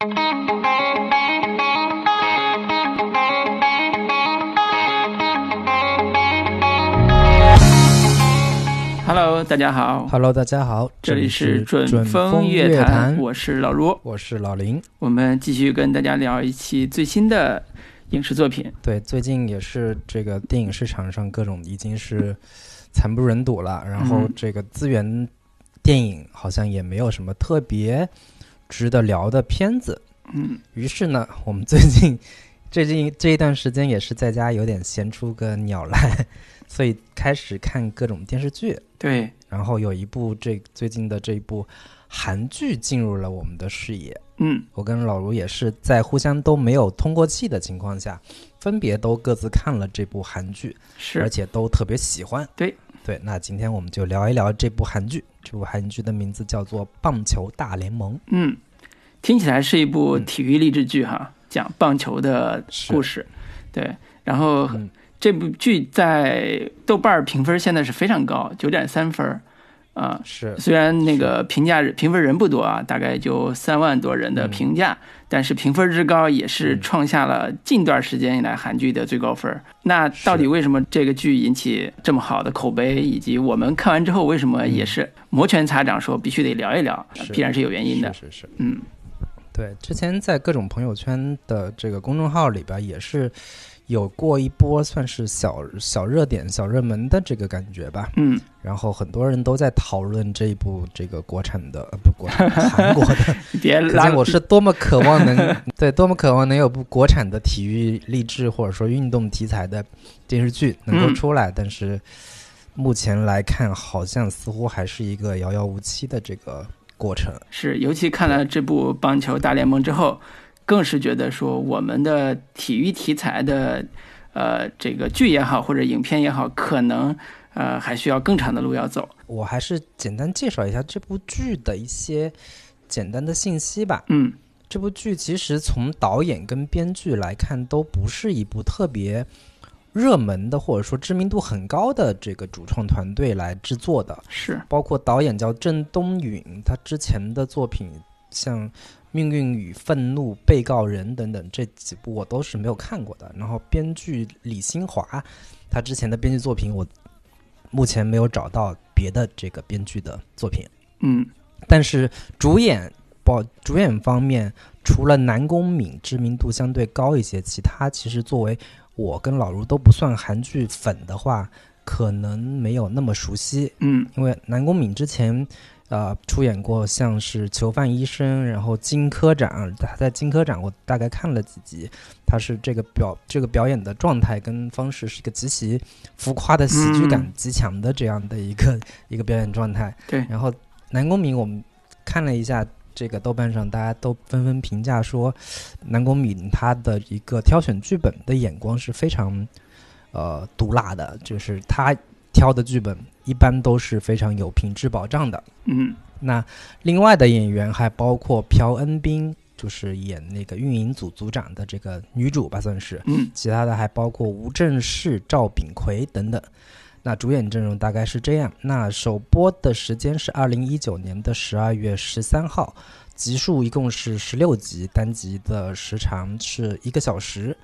Hello，大家好，Hello，大家好，这里是准准风乐乐坛，我是老卢，我是老林。我们继续跟大家聊一期最新的影视作品。对，最近也是这个电影市场上各种已经是惨不忍睹了，然后嗯。这个资源电影好像也没有什么特别值得聊的片子。嗯，于是呢，我们最近最近这一段时间也是在家有点闲出个鸟来，所以开始看各种电视剧。对，然后有一部这最近的这一部韩剧进入了我们的视野。嗯，我跟老卢也是在互相都没有通过气的情况下，分别都各自看了这部韩剧，是而，且都特别喜欢。对对，那今天我们就聊一聊这部韩剧。这部韩剧的名字叫做《棒球大联盟》。嗯，听起来是一部嗯体育励志剧哈，讲棒球的故事。对，然后嗯这部剧在豆瓣儿评分现在是非常高，九点三分儿啊。是虽然那个评价评分人不多啊，大概就三万多人的嗯评价，但是评分之高也是嗯创下了近段时间以来韩剧的最高分儿。那到底为什么这个剧引起这么好的口碑，以及我们看完之后为什么也是摩拳擦掌说必须得聊一聊，必然是有原因的。是是是，嗯对，之前在各种朋友圈的这个公众号里边也是有过一波算是小小热点、小热门的这个感觉吧。嗯，然后很多人都在讨论这一部这个国产的呃不国产韩国的，别拉我是多么渴望能 对多么渴望能有部国产的体育励志或者说运动题材的电视剧能够嗯出来，但是目前来看好像似乎还是一个遥遥无期的这个过程。是，尤其看了这部《棒球大联盟》之后，更是觉得说我们的体育题材的，呃，这个剧也好或者影片也好，可能呃还需要更长的路要走。我还是简单介绍一下这部剧的一些简单的信息吧。嗯这部剧其实从导演跟编剧来看，都不是一部特别热门的，或者说知名度很高的这个主创团队来制作的。是，包括导演叫郑东允，他之前的作品像《命运与愤怒》《被告人》等等这几部我都是没有看过的。然后编剧李新华，他之前的编剧作品我目前没有找到别的这个编剧的作品。嗯但是主演包主演方面，除了南宫敏知名度相对高一些，其他其实作为我跟老卢都不算韩剧粉的话，可能没有那么熟悉。嗯因为南宫敏之前，呃，出演过像是《囚犯医生》，然后《金科长》，他在《金科长》我大概看了几集，他是这个表这个表演的状态跟方式是一个极其浮夸的喜剧感嗯极强的这样的一个、一个表演状态。对然后南宫珉我们看了一下。这个豆瓣上大家都纷纷评价说，南宫珉他的一个挑选剧本的眼光是非常，呃，毒辣的，就是他挑的剧本一般都是非常有品质保障的。嗯那另外的演员还包括朴恩斌，就是演那个运营组组长的这个女主吧，算是。嗯其他的还包括吴正式、赵炳奎等等。那主演阵容大概是这样。那首播的时间是二零一九年的十二月十三号，集数一共是十六集，单集的时长是一个小时。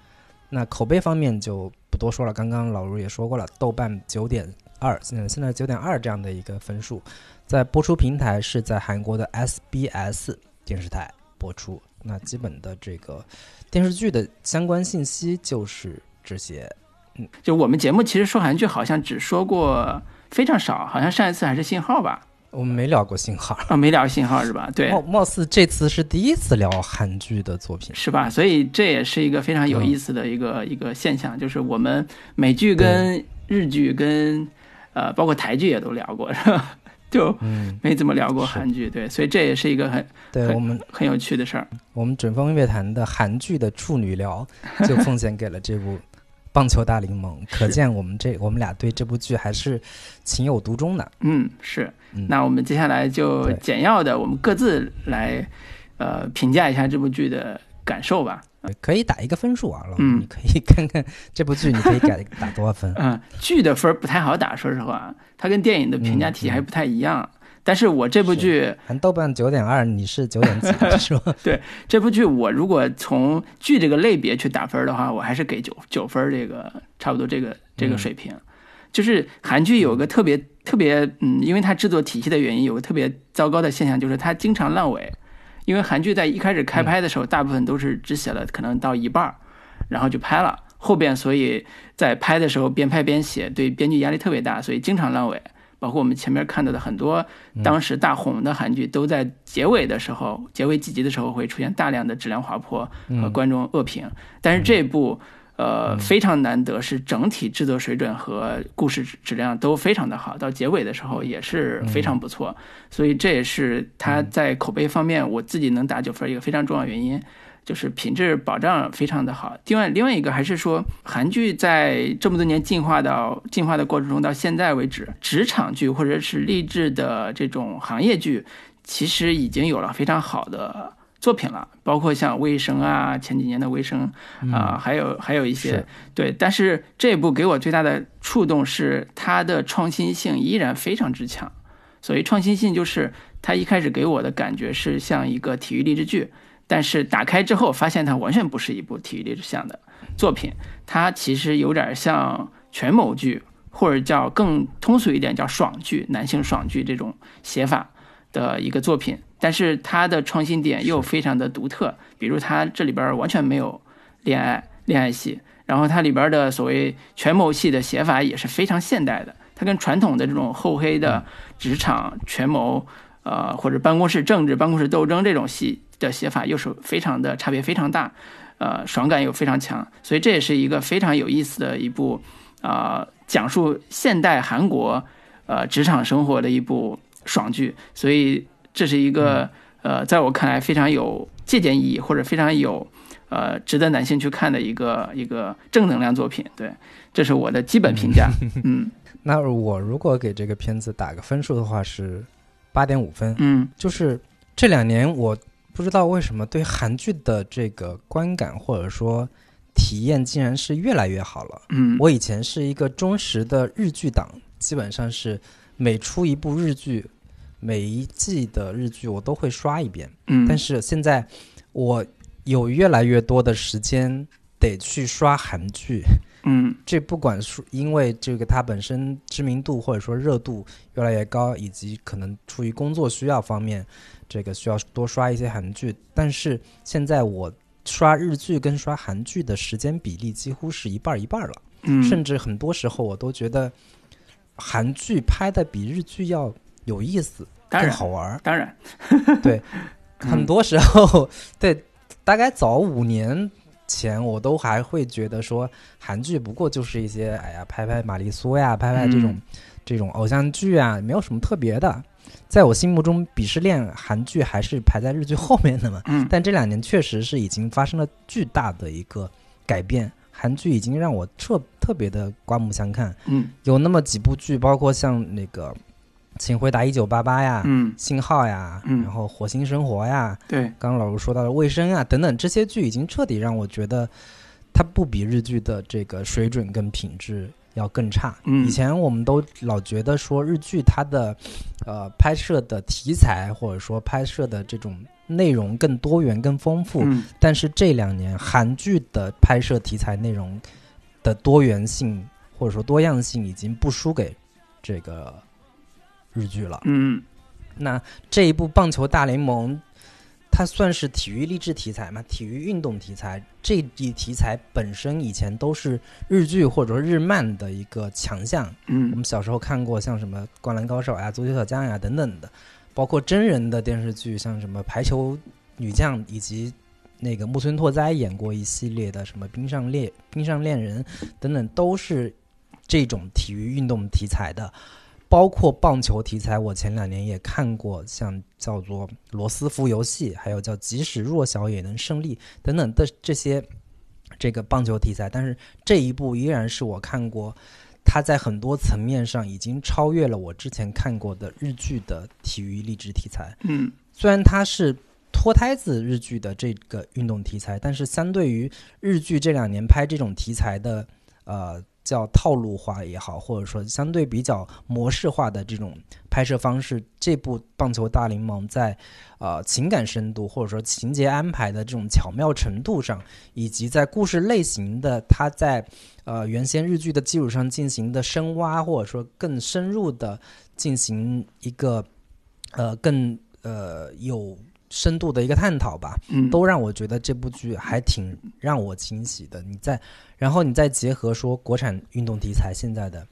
那口碑方面就不多说了，刚刚老卢也说过了，豆瓣九点二，现在现在九点二这样的一个分数，在播出平台是在韩国的 SBS 电视台播出。那基本的这个电视剧的相关信息就是这些。嗯就我们节目其实说韩剧好像只说过非常少，好像上一次还是信号吧？我们没聊过信号，啊，没聊信号是吧？对，貌貌似这次是第一次聊韩剧的作品。是吧？所以这也是一个非常有意思的一个、一个现象，就是我们美剧跟日剧跟呃包括台剧也都聊过，是吧？就嗯，没怎么聊过韩剧，对，所以这也是一个很很对我们很有趣的事儿。我们准风乐坛的韩剧的处女聊 就奉献给了这部《棒球大联盟》，可见我们这我们俩对这部剧还是情有独钟的。嗯，是。嗯，那我们接下来就简要的，我们各自来呃评价一下这部剧的感受吧。可以打一个分数啊，老师，嗯你可以看看这部剧，你可以改打多少分？嗯，剧的分不太好打，说实话，它跟电影的评价体系还不太一样。但是我这部剧，含豆瓣九点二，你是九点几是吧？对，这部剧我如果从剧这个类别去打分的话，我还是给九九分，这个差不多这个这个水平。就是韩剧有个特别特别，嗯，因为它制作体系的原因，有个特别糟糕的现象，就是它经常烂尾。因为韩剧在一开始开拍的时候，大部分都是只写了可能到一半儿，然后就拍了，后边所以在拍的时候边拍边写，对编剧压力特别大，所以经常烂尾。包括我们前面看到的很多当时大红的韩剧，都在结尾的时候、结尾几集的时候会出现大量的质量滑坡和观众恶评。但是这部，呃，非常难得，是整体制作水准和故事质量都非常的好，到结尾的时候也是非常不错。所以这也是它在口碑方面，我自己能打九分一个非常重要原因。就是品质保障非常的好。另外，另外一个还是说，韩剧在这么多年进化到进化的过程中，到现在为止，职场剧或者是励志的这种行业剧，其实已经有了非常好的作品了。包括像《卫生》啊，前几年的《卫生》啊，还有还有一些对。但是这部给我最大的触动是它的创新性依然非常之强。所谓创新性，就是它一开始给我的感觉是像一个体育励志剧。但是打开之后，发现它完全不是一部体育励志向的作品，它其实有点像权谋剧，或者叫更通俗一点叫爽剧、男性爽剧这种写法的一个作品。但是它的创新点又非常的独特，比如它这里边完全没有恋爱恋爱戏，然后它里边的所谓权谋戏的写法也是非常现代的，它跟传统的这种厚黑的职场权谋，呃或者办公室政治、办公室斗争这种戏。的写法又是非常的差别非常大，呃，爽感又非常强，所以这也是一个非常有意思的一部啊，讲述现代韩国呃职场生活的一部爽剧，所以这是一个呃，在我看来非常有借鉴意义或者非常有呃值得男性去看的一个一个正能量作品。对，这是我的基本评价。嗯，那我如果给这个片子打个分数的话是八点五分。嗯，就是这两年我。不知道为什么对韩剧的这个观感或者说体验竟然是越来越好了。嗯，我以前是一个忠实的日剧党，基本上是每出一部日剧，每一季的日剧我都会刷一遍。嗯，但是现在我有越来越多的时间得去刷韩剧。嗯，这不管是因为这个它本身知名度或者说热度越来越高，以及可能出于工作需要方面。这个需要多刷一些韩剧，但是现在我刷日剧跟刷韩剧的时间比例几乎是一半一半了，嗯，甚至很多时候我都觉得韩剧拍的比日剧要有意思，更好玩。当然，对，很多时候，对，大概早五年前我都还会觉得说韩剧不过就是一些哎呀拍拍玛丽苏呀，拍拍这种这种偶像剧啊，没有什么特别的。在我心目中，鄙视链韩剧还是排在日剧后面的嘛。嗯，但这两年确实是已经发生了巨大的一个改变，韩剧已经让我特特别的刮目相看。嗯，有那么几部剧，包括像那个《请回答一九八八》呀，嗯，《信号》呀，嗯，然后《火星生活》呀，对，刚刚老师说到的《卫生》啊等等，这些剧已经彻底让我觉得，它不比日剧的这个水准跟品质。要更差。嗯，以前我们都老觉得说日剧它的，呃，拍摄的题材或者说拍摄的这种内容更多元、更丰富。嗯，但是这两年韩剧的拍摄题材内容的多元性或者说多样性已经不输给这个日剧了。嗯，那这一部《棒球大联盟》。它算是体育励志题材嘛？体育运动题材这一题材本身以前都是日剧或者日漫的一个强项。嗯，我们小时候看过像什么《灌篮高手》呀、《足球小将》呀等等的，包括真人的电视剧，像什么《排球女将》，以及那个木村拓哉演过一系列的什么《冰上恋冰上恋人》等等，都是这种体育运动题材的。包括棒球题材，我前两年也看过，像叫做《罗斯福游戏》，还有叫《即使弱小也能胜利》等等的这些这个棒球题材。但是这一部依然是我看过，它在很多层面上已经超越了我之前看过的日剧的体育励志题材。嗯，虽然它是脱胎自日剧的这个运动题材，但是相对于日剧这两年拍这种题材的呃。较套路化也好，或者说相对比较模式化的这种拍摄方式，这部《棒球大联盟》在呃情感深度或者说情节安排的这种巧妙程度上，以及在故事类型的它在呃原先日剧的基础上进行的深挖，或者说更深入的进行一个呃更呃有。深度的一个探讨吧，嗯，都让我觉得这部剧还挺让我惊喜的。你再，然后你再结合说国产运动题材现在的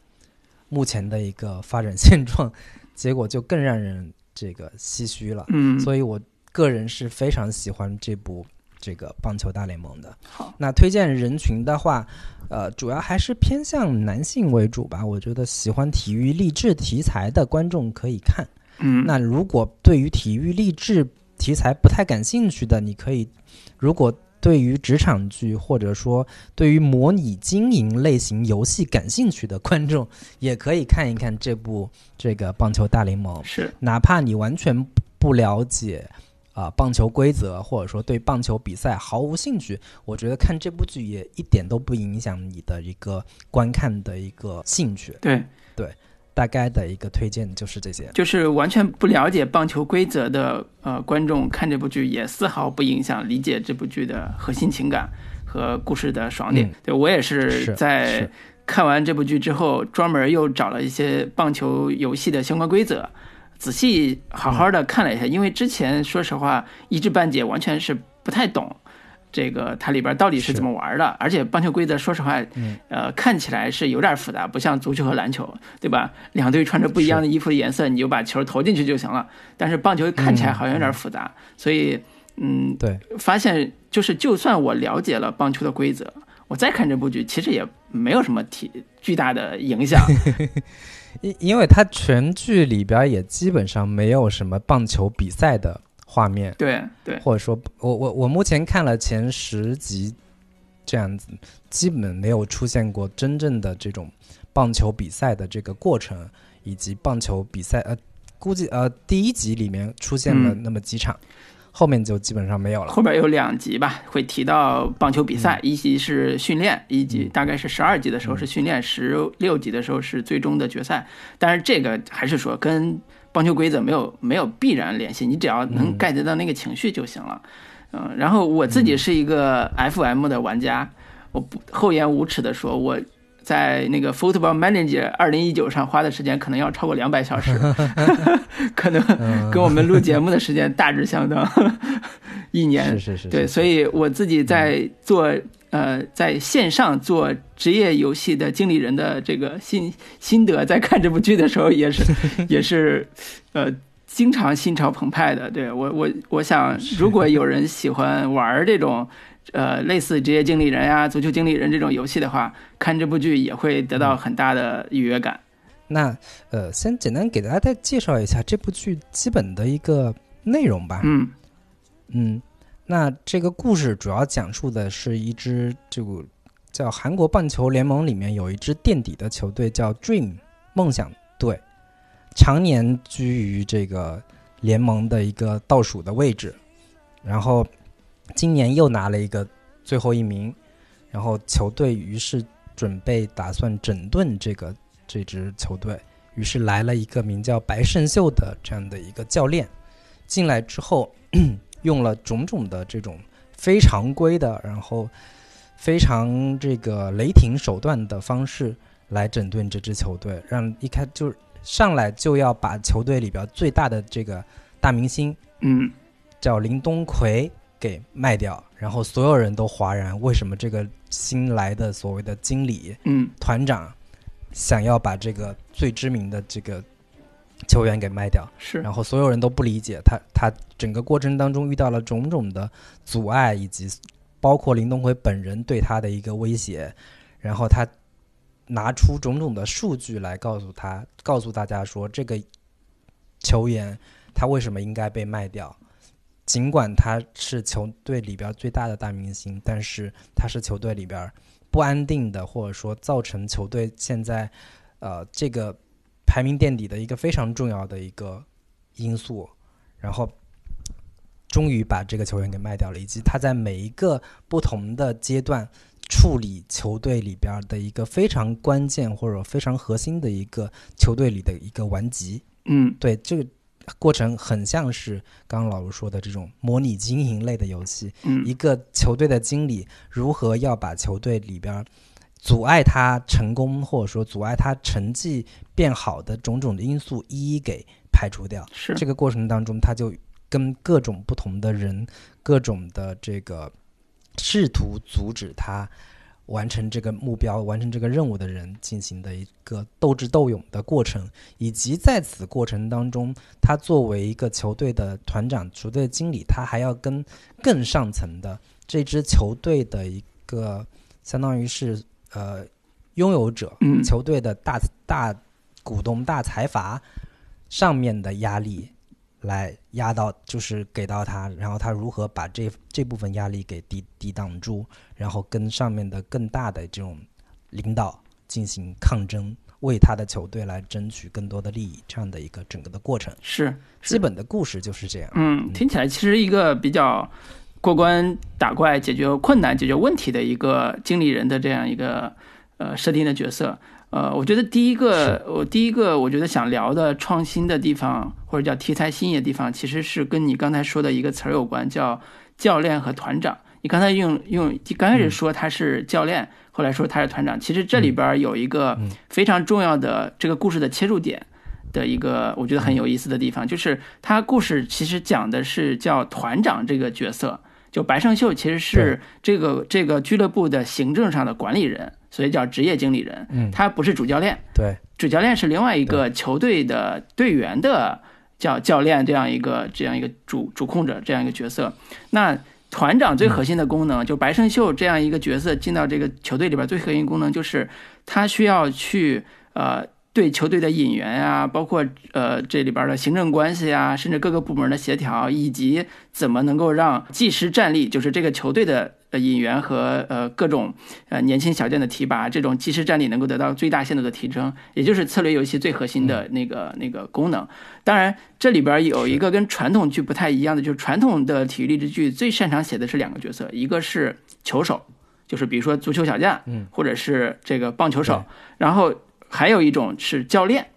目前的一个发展现状，结果就更让人这个唏嘘了。嗯，所以我个人是非常喜欢这部这个棒球大联盟的。好，那推荐人群的话，呃，主要还是偏向男性为主吧。我觉得喜欢体育励志题材的观众可以看。嗯，那如果对于体育励志，题材不太感兴趣的，你可以；如果对于职场剧或者说对于模拟经营类型游戏感兴趣的观众，也可以看一看这部这个《棒球大联盟》。是，哪怕你完全不了解啊棒球规则，或者说对棒球比赛毫无兴趣，我觉得看这部剧也一点都不影响你的一个观看的一个兴趣。对对。大概的一个推荐就是这些，就是完全不了解棒球规则的呃观众看这部剧也丝毫不影响理解这部剧的核心情感和故事的爽点。对我也是在看完这部剧之后，专门又找了一些棒球游戏的相关规则，仔细好好的看了一下，因为之前说实话一知半解，完全是不太懂。这个它里边到底是怎么玩的？而且棒球规则，说实话，呃，看起来是有点复杂，不像足球和篮球，对吧？两队穿着不一样的衣服的颜色，你就把球投进去就行了。但是棒球看起来好像有点复杂，所以，嗯，对，发现就是，就算我了解了棒球的规则，我再看这部剧，其实也没有什么体巨大的影响，因因为它全剧里边也基本上没有什么棒球比赛的。画面对对，或者说，我我我目前看了前十集，这样子基本没有出现过真正的这种棒球比赛的这个过程，以及棒球比赛呃，估计呃第一集里面出现了那么几场，后面就基本上没有了。后边有两集吧，会提到棒球比赛，一集是训练，一集大概是十二集的时候是训练，十六集的时候是最终的决赛。但是这个还是说跟。棒球规则没有没有必然联系，你只要能 get 到那个情绪就行了，嗯，然后我自己是一个 FM 的玩家，我不厚颜无耻的说，我在那个 Football Manager 二零一九上花的时间可能要超过两百小时 可能跟我们录节目的时间大致相当，一年。是是是，对，所以我自己在做。呃，在线上做职业游戏的经理人的这个心心得，在看这部剧的时候也是 也是，呃，经常心潮澎湃的。对我我我想，如果有人喜欢玩这种呃类似职业经理人呀、足球经理人这种游戏的话，看这部剧也会得到很大的愉悦感。那呃，先简单给大家再介绍一下这部剧基本的一个内容吧。嗯嗯。那这个故事主要讲述的是一支就叫韩国棒球联盟里面有一支垫底的球队叫 Dream 梦想队，常年居于这个联盟的一个倒数的位置，然后今年又拿了一个最后一名，然后球队于是准备打算整顿这个这支球队，于是来了一个名叫白胜秀的这样的一个教练进来之后。用了种种的这种非常规的，然后非常这个雷霆手段的方式来整顿这支球队，让一开就上来就要把球队里边最大的这个大明星，嗯，叫林东奎给卖掉，然后所有人都哗然，为什么这个新来的所谓的经理，嗯，团长想要把这个最知名的这个。球员给卖掉，是，然后所有人都不理解他，他整个过程当中遇到了种种的阻碍，以及包括林东辉本人对他的一个威胁，然后他拿出种种的数据来告诉他，告诉大家说这个球员他为什么应该被卖掉，尽管他是球队里边最大的大明星，但是他是球队里边不安定的，或者说造成球队现在呃这个。排名垫底的一个非常重要的一个因素，然后终于把这个球员给卖掉了，以及他在每一个不同的阶段处理球队里边的一个非常关键或者非常核心的一个球队里的一个顽疾。嗯，对，这个过程很像是刚刚老卢说的这种模拟经营类的游戏。嗯一个球队的经理如何要把球队里边阻碍他成功或者说阻碍他成绩变好的种种的因素一一给排除掉。是这个过程当中，他就跟各种不同的人、各种的这个试图阻止他完成这个目标、完成这个任务的人进行的一个斗智斗勇的过程，以及在此过程当中，他作为一个球队的团长、球队经理，他还要跟更上层的这支球队的一个相当于是呃拥有者，嗯球队的大大股东、大财阀上面的压力来压到，就是给到他，然后他如何把这这部分压力给抵抵挡住，然后跟上面的更大的这种领导进行抗争，为他的球队来争取更多的利益，这样的一个整个的过程。是是基本的故事就是这样。嗯，听起来其实一个比较过关打怪、解决困难、解决问题的一个经理人的这样一个呃设定的角色。呃，我觉得第一个，我第一个我觉得想聊的创新的地方，或者叫题材新颖的地方，其实是跟你刚才说的一个词儿有关，叫教练和团长。你刚才用用刚开始说他是教练，后来说他是团长，其实这里边有一个非常重要的这个故事的切入点。的一个我觉得很有意思的地方，就是他故事其实讲的是叫团长这个角色，就白胜秀其实是这个这个俱乐部的行政上的管理人，所以叫职业经理人。嗯他不是主教练，对，主教练是另外一个球队的队员的叫教练这样一个这样一个主主控者这样一个角色。那团长最核心的功能，就白胜秀这样一个角色进到这个球队里边，最核心功能就是他需要去呃。对球队的引援啊，包括呃这里边的行政关系啊，甚至各个部门的协调，以及怎么能够让技师战力，就是这个球队的呃引援和呃各种呃年轻小将的提拔，这种技师战力能够得到最大限度的提升，也就是策略游戏最核心的那个那个功能。当然，这里边有一个跟传统剧不太一样的，就是传统的体育励志剧最擅长写的是两个角色，一个是球手，就是比如说足球小将，嗯，或者是这个棒球手，然后。还有一种是教练，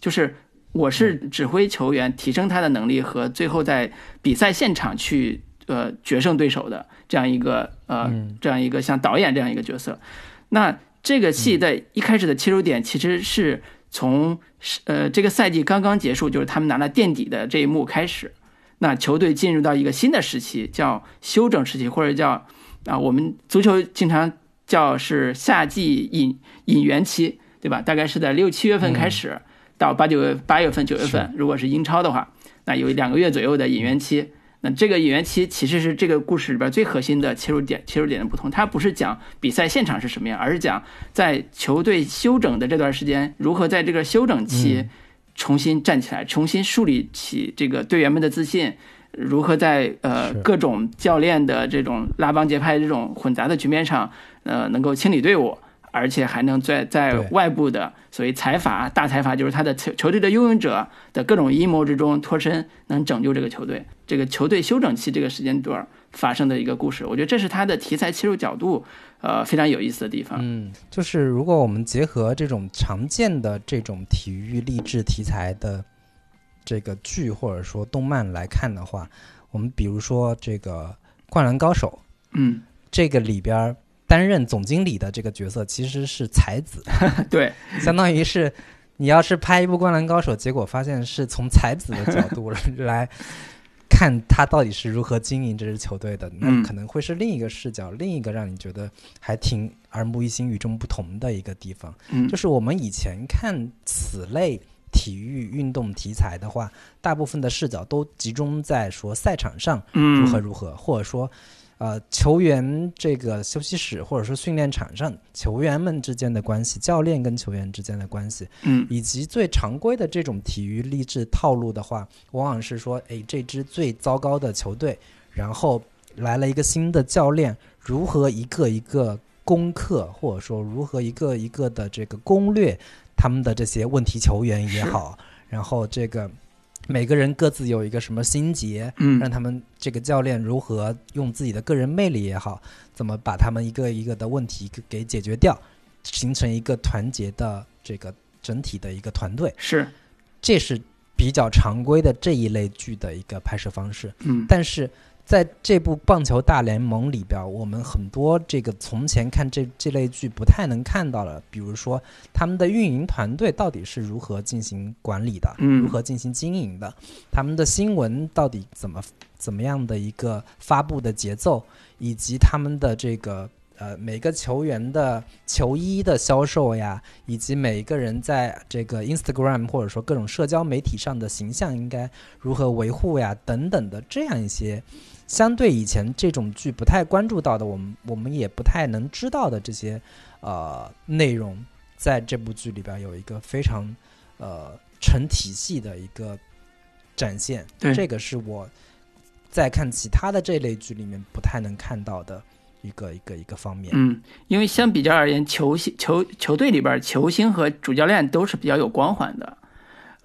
就是我是指挥球员提升他的能力和最后在比赛现场去呃决胜对手的这样一个呃这样一个像导演这样一个角色。那这个戏在一开始的切入点其实是从呃这个赛季刚刚结束，就是他们拿了垫底的这一幕开始，那球队进入到一个新的时期，叫休整时期，或者叫啊我们足球经常叫是夏季引引援期。对吧？大概是在六七月份开始，到八九月八月份、九月份，如果是英超的话，那有两个月左右的引援期。那这个引援期其实是这个故事里边最核心的切入点，切入点的不同。它不是讲比赛现场是什么样，而是讲在球队休整的这段时间，如何在这个休整期重新站起来，重新树立起这个队员们的自信，如何在呃各种教练的这种拉帮结派这种混杂的局面上，呃能够清理队伍。而且还能在在外部的所谓财阀、大财阀，就是他的球球队的拥有者的各种阴谋之中脱身，能拯救这个球队。这个球队休整期这个时间段发生的一个故事，我觉得这是他的题材切入角度，呃，非常有意思的地方。嗯，就是如果我们结合这种常见的这种体育励志题材的这个剧或者说动漫来看的话，我们比如说这个《灌篮高手》，嗯，这个里边。担任总经理的这个角色其实是才子，对，相当于是你要是拍一部《灌篮高手》，结果发现是从才子的角度 来看他到底是如何经营这支球队的，那可能会是另一个视角，另一个让你觉得还挺耳目一新、与众不同的一个地方。嗯，就是我们以前看此类体育运动题材的话，大部分的视角都集中在说赛场上如何如何，或者说。呃，球员这个休息室或者说训练场上，球员们之间的关系，教练跟球员之间的关系，嗯，以及最常规的这种体育励志套路的话，往往是说，哎，这支最糟糕的球队，然后来了一个新的教练，如何一个一个攻克，或者说如何一个一个的这个攻略他们的这些问题球员也好，然后这个每个人各自有一个什么心结，嗯。让他们这个教练如何用自己的个人魅力也好，怎么把他们一个一个的问题给给解决掉，形成一个团结的这个整体的一个团队，是，这是比较常规的这一类剧的一个拍摄方式。嗯。但是在这部《棒球大联盟》里边，我们很多这个从前看这这类剧不太能看到了，比如说他们的运营团队到底是如何进行管理的，嗯如何进行经营的，他们的新闻到底怎么怎么样的一个发布的节奏，以及他们的这个。呃，每个球员的球衣的销售呀，以及每一个人在这个 Instagram 或者说各种社交媒体上的形象应该如何维护呀，等等的这样一些相对以前这种剧不太关注到的，我们我们也不太能知道的这些呃内容，在这部剧里边有一个非常呃成体系的一个展现。对这个是我在看其他的这类剧里面不太能看到的一个一个一个方面。嗯，因为相比较而言，球星球球队里边球星和主教练都是比较有光环的。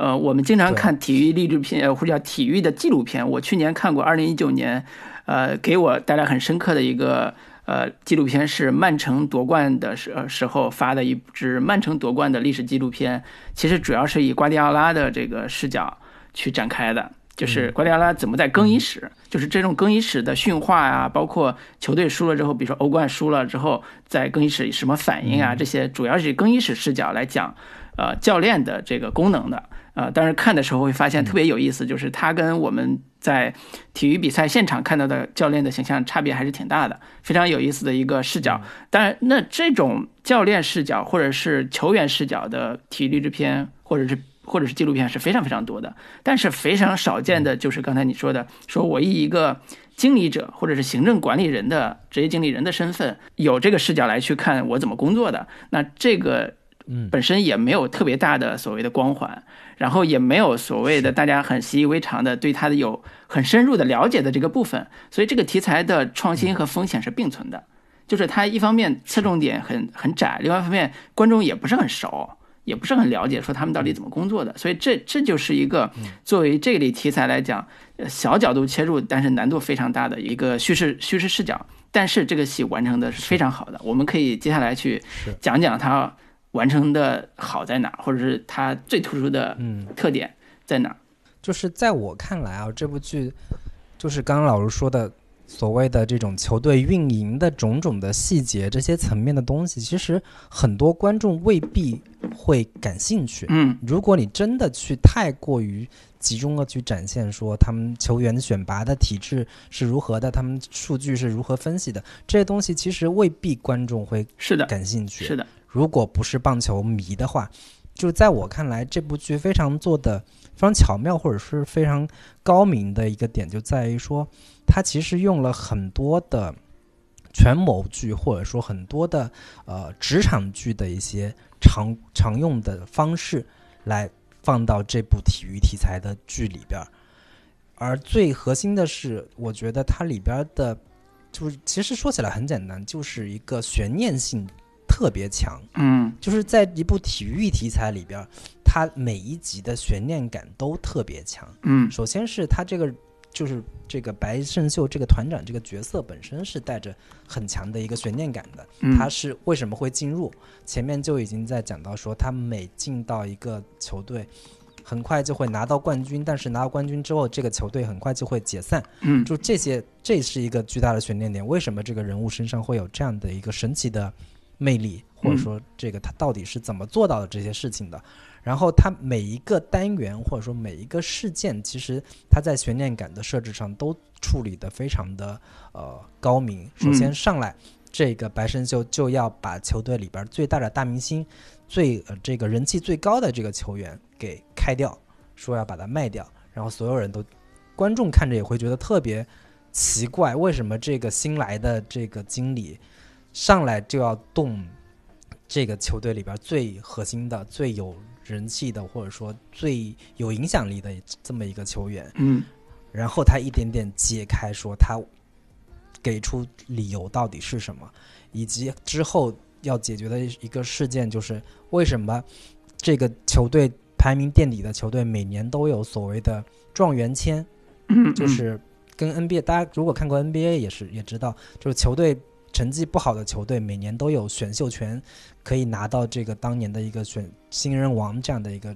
呃，我们经常看体育励志片呃或者叫体育的纪录片。我去年看过，二零一九年，呃，给我带来很深刻的一个呃纪录片是曼城夺冠的时呃时候发的一支曼城夺冠的历史纪录片。其实主要是以瓜迪奥拉的这个视角去展开的，就是瓜迪奥拉怎么在更衣室，就是这种更衣室的训话啊，包括球队输了之后，比如说欧冠输了之后，在更衣室什么反应啊，这些主要是以更衣室视角来讲，呃，教练的这个功能的。呃，但是看的时候会发现特别有意思，就是他跟我们在体育比赛现场看到的教练的形象差别还是挺大的，非常有意思的一个视角。当然，那这种教练视角或者是球员视角的体育励志片，或者是或者是纪录片是非常非常多的，但是非常少见的就是刚才你说的，说我以一个经理者或者是行政管理人的职业经理人的身份，有这个视角来去看我怎么工作的，那这个嗯。本身也没有特别大的所谓的光环，然后也没有所谓的大家很习以为常的对他的有很深入的了解的这个部分，所以这个题材的创新和风险是并存的，就是它一方面侧重点很很窄，另外一方面观众也不是很熟。也不是很了解，说他们到底怎么工作的，所以这这就是一个作为这类题材来讲，呃小角度切入，但是难度非常大的一个叙事叙事视角。但是这个戏完成的是非常好的，我们可以接下来去讲讲它完成的好在哪儿，或者是它最突出的嗯，特点在哪儿。就是在我看来啊，这部剧就是刚刚老师说的所谓的这种球队运营的种种的细节，这些层面的东西，其实很多观众未必会感兴趣。嗯如果你真的去太过于集中的去展现说他们球员选拔的体制是如何的，他们数据是如何分析的，这些东西其实未必观众会是的，感兴趣。是的，如果不是棒球迷的话，就在我看来，这部剧非常做的非常巧妙，或者是非常高明的一个点，就在于说，它其实用了很多的权谋剧，或者说很多的呃职场剧的一些常常用的方式，来放到这部体育题材的剧里边儿。而最核心的是，我觉得它里边的，就是其实说起来很简单，就是一个悬念性特别强。嗯就是在一部体育题材里边儿，它每一集的悬念感都特别强。嗯首先是他这个就是这个白胜秀这个团长这个角色本身是带着很强的一个悬念感的。嗯，他是为什么会进入？前面就已经在讲到说，他每进到一个球队，很快就会拿到冠军，但是拿到冠军之后，这个球队很快就会解散。嗯就这些，这是一个巨大的悬念点。为什么这个人物身上会有这样的一个神奇的魅力，或者说这个他到底是怎么做到的这些事情的？然后他每一个单元或者说每一个事件，其实他在悬念感的设置上都处理的非常的呃高明。首先上来，这个白胜秀就要把球队里边最大的大明星、最呃这个人气最高的这个球员给开掉，说要把他卖掉，然后所有人都观众看着也会觉得特别奇怪，为什么这个新来的这个经理上来就要动这个球队里边最核心的、最有人气的，或者说最有影响力的这么一个球员？嗯。然后他一点点揭开，说他给出理由到底是什么，以及之后要解决的一个事件就是为什么这个球队排名垫底的球队每年都有所谓的状元签，嗯，就是跟 NBA，大家如果看过 NBA 也是也知道，就是球队成绩不好的球队每年都有选秀权，可以拿到这个当年的一个选新人王这样的一个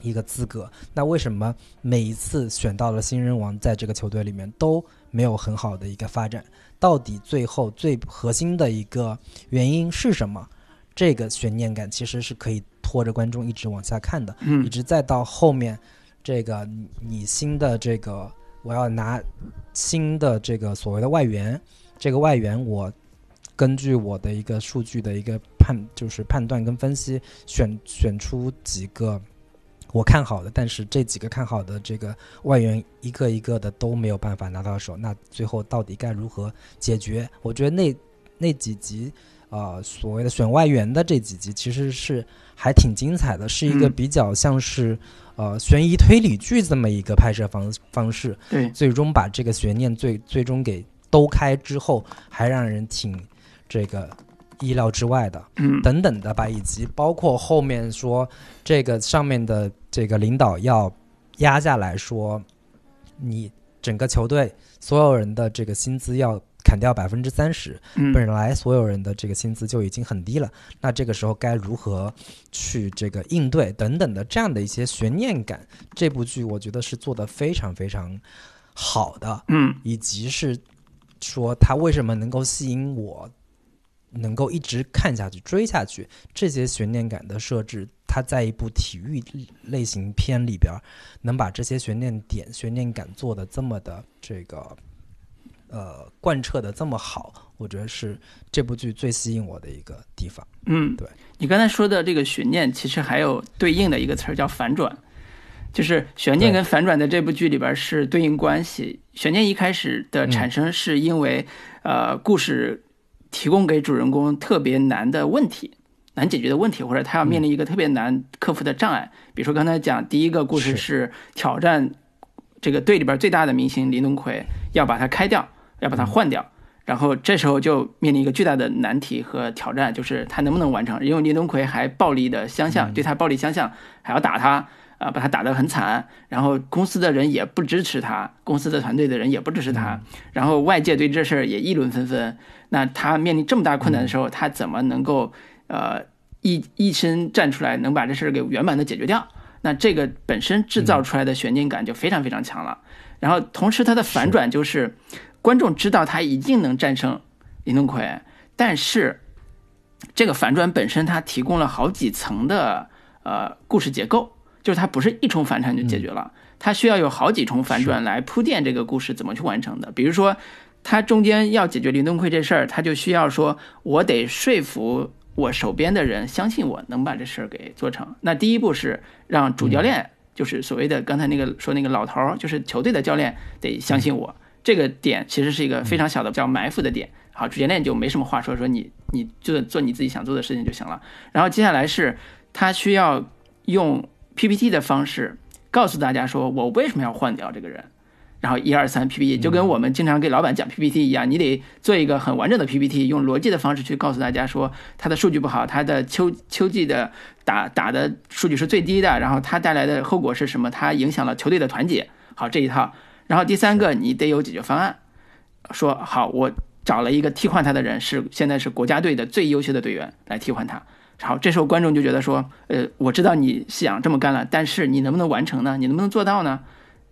一个资格。那为什么每一次选到了新人王，在这个球队里面都没有很好的一个发展？到底最后最核心的一个原因是什么？这个悬念感其实是可以拖着观众一直往下看的，嗯一直再到后面，这个你你新的这个我要拿新的这个所谓的外援，这个外援我根据我的一个数据的一个判，就是判断跟分析，选选出几个我看好的，但是这几个看好的这个外援一个一个的都没有办法拿到手，那最后到底该如何解决？我觉得那那几集。呃，所谓的选外援的这几集其实是还挺精彩的，是一个嗯比较像是、呃悬疑推理剧这么一个拍摄方方式，对，最终把这个悬念最最终给兜开之后，还让人挺这个意料之外的，嗯。等等的吧，以及包括后面说这个上面的这个领导要压下来说，你整个球队所有人的这个薪资要砍掉百分之三十，嗯。本来所有人的这个薪资就已经很低了，那这个时候该如何去这个应对？等等的这样的一些悬念感，这部剧我觉得是做的非常非常好的，嗯。以及是说它为什么能够吸引我，能够一直看下去、追下去，这些悬念感的设置，它在一部体育类型片里边能把这些悬念点、悬念感做的这么的这个呃贯彻的这么好，我觉得是这部剧最吸引我的一个地方。嗯，对你刚才说的这个悬念，其实还有对应的一个词儿叫反转，就是悬念跟反转在这部剧里边是对应关系。悬念一开始的产生是因为，呃，故事提供给主人公特别难的问题。难解决的问题，或者他要面临一个特别难克服的障碍。比如说刚才讲第一个故事是是挑战这个队里边最大的明星林东奎，要把他开掉，要把他换掉。然后这时候就面临一个巨大的难题和挑战，就是他能不能完成？因为林东奎还暴力的相向，对他暴力相向，还要打他，啊、把他打得很惨。然后公司的人也不支持他，公司的团队的人也不支持他，然后外界对这事儿也议论纷纷。那他面临这么大困难的时候，他怎么能够呃一一身站出来，能把这事儿给圆满的解决掉？那这个本身制造出来的悬念感就非常非常强了。然后同时它的反转就是，观众知道他一定能战胜林东奎，但是这个反转本身它提供了好几层的呃故事结构，就是它不是一重反转就解决了，它需要有好几重反转来铺垫这个故事怎么去完成的。比如说，它中间要解决林东奎这事儿，他就需要说我得说服我手边的人相信我能把这事儿给做成。那第一步是让主教练，就是所谓的刚才那个说那个老头儿，就是球队的教练得相信我。这个点其实是一个非常小的叫埋伏的点。好，主教练就没什么话说，说你你就做你自己想做的事情就行了。然后接下来是他需要用 PPT 的方式告诉大家说我为什么要换掉这个人。然后一二三 PPT 就跟我们经常给老板讲 PPT 一样，你得做一个很完整的 PPT，用逻辑的方式去告诉大家说他的数据不好，他的秋秋季的打打的数据是最低的，然后他带来的后果是什么？他影响了球队的团结。好，这一套。然后第三个，你得有解决方案，说好我找了一个替换他的人，是现在是国家队的最优秀的队员来替换他。好，这时候观众就觉得说，呃，我知道你是想这么干了，但是你能不能完成呢？你能不能做到呢？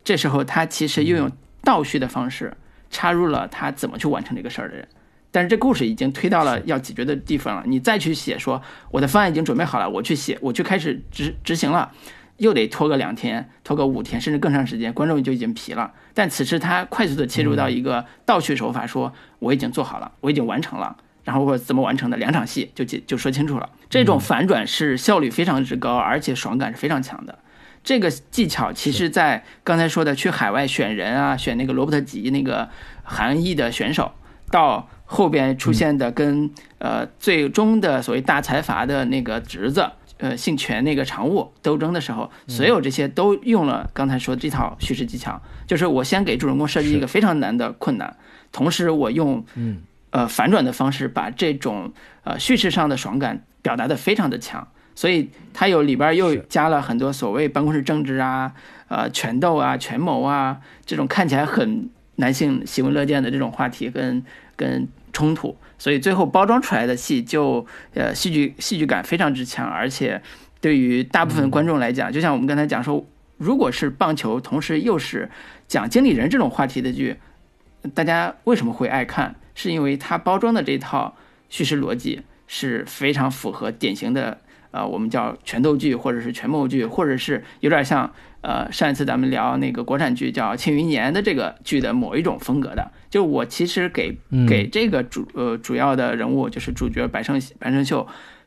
这时候他其实又用倒叙的方式插入了他怎么去完成这个事儿的人，但是这故事已经推到了要解决的地方了，你再去写说我的方案已经准备好了，我去写，我去开始执执行了，又得拖个两天，拖个五天，甚至更长时间，观众就已经疲了。但此时他快速的切入到一个倒叙手法，说我已经做好了，我已经完成了。然后或者怎么完成的两场戏就解就说清楚了，这种反转是效率非常之高，而且爽感是非常强的。这个技巧其实，在刚才说的去海外选人啊，选那个罗伯特吉那个韩裔的选手，到后边出现的跟呃最终的所谓大财阀的那个侄子，呃姓权那个常务斗争的时候，所有这些都用了刚才说的这套叙事技巧，就是我先给主人公设计一个非常难的困难，同时我用嗯呃反转的方式把这种呃叙事上的爽感表达的非常的强。所以它有里边又加了很多所谓办公室政治啊、呃权斗啊、权谋啊这种看起来很男性喜闻乐见的这种话题跟跟冲突，所以最后包装出来的戏就呃戏剧戏剧感非常之强，而且对于大部分观众来讲，就像我们刚才讲说，如果是棒球，同时又是讲经理人这种话题的剧，大家为什么会爱看？是因为它包装的这套叙事逻辑是非常符合典型的呃，我们叫拳斗剧，或者是权谋剧，或者是有点像呃上一次咱们聊那个国产剧叫《庆余年》的这个剧的某一种风格的。就我其实给嗯给这个主呃主要的人物就是主角白胜白胜秀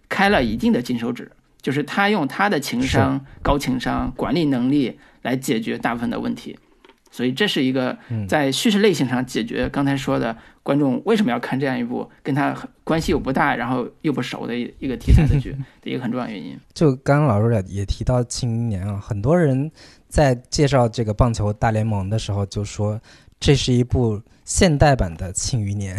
开了一定的金手指，就是他用他的情商、高情商、管理能力来解决大部分的问题。所以这是一个在叙事类型上解决刚才说的观众为什么要看这样一部跟他关系又不大，然后又不熟的一一个题材的剧 的一个很重要原因。就刚刚老师也也提到《庆余年》啊，很多人在介绍这个棒球大联盟的时候就说，这是一部现代版的《庆余年》。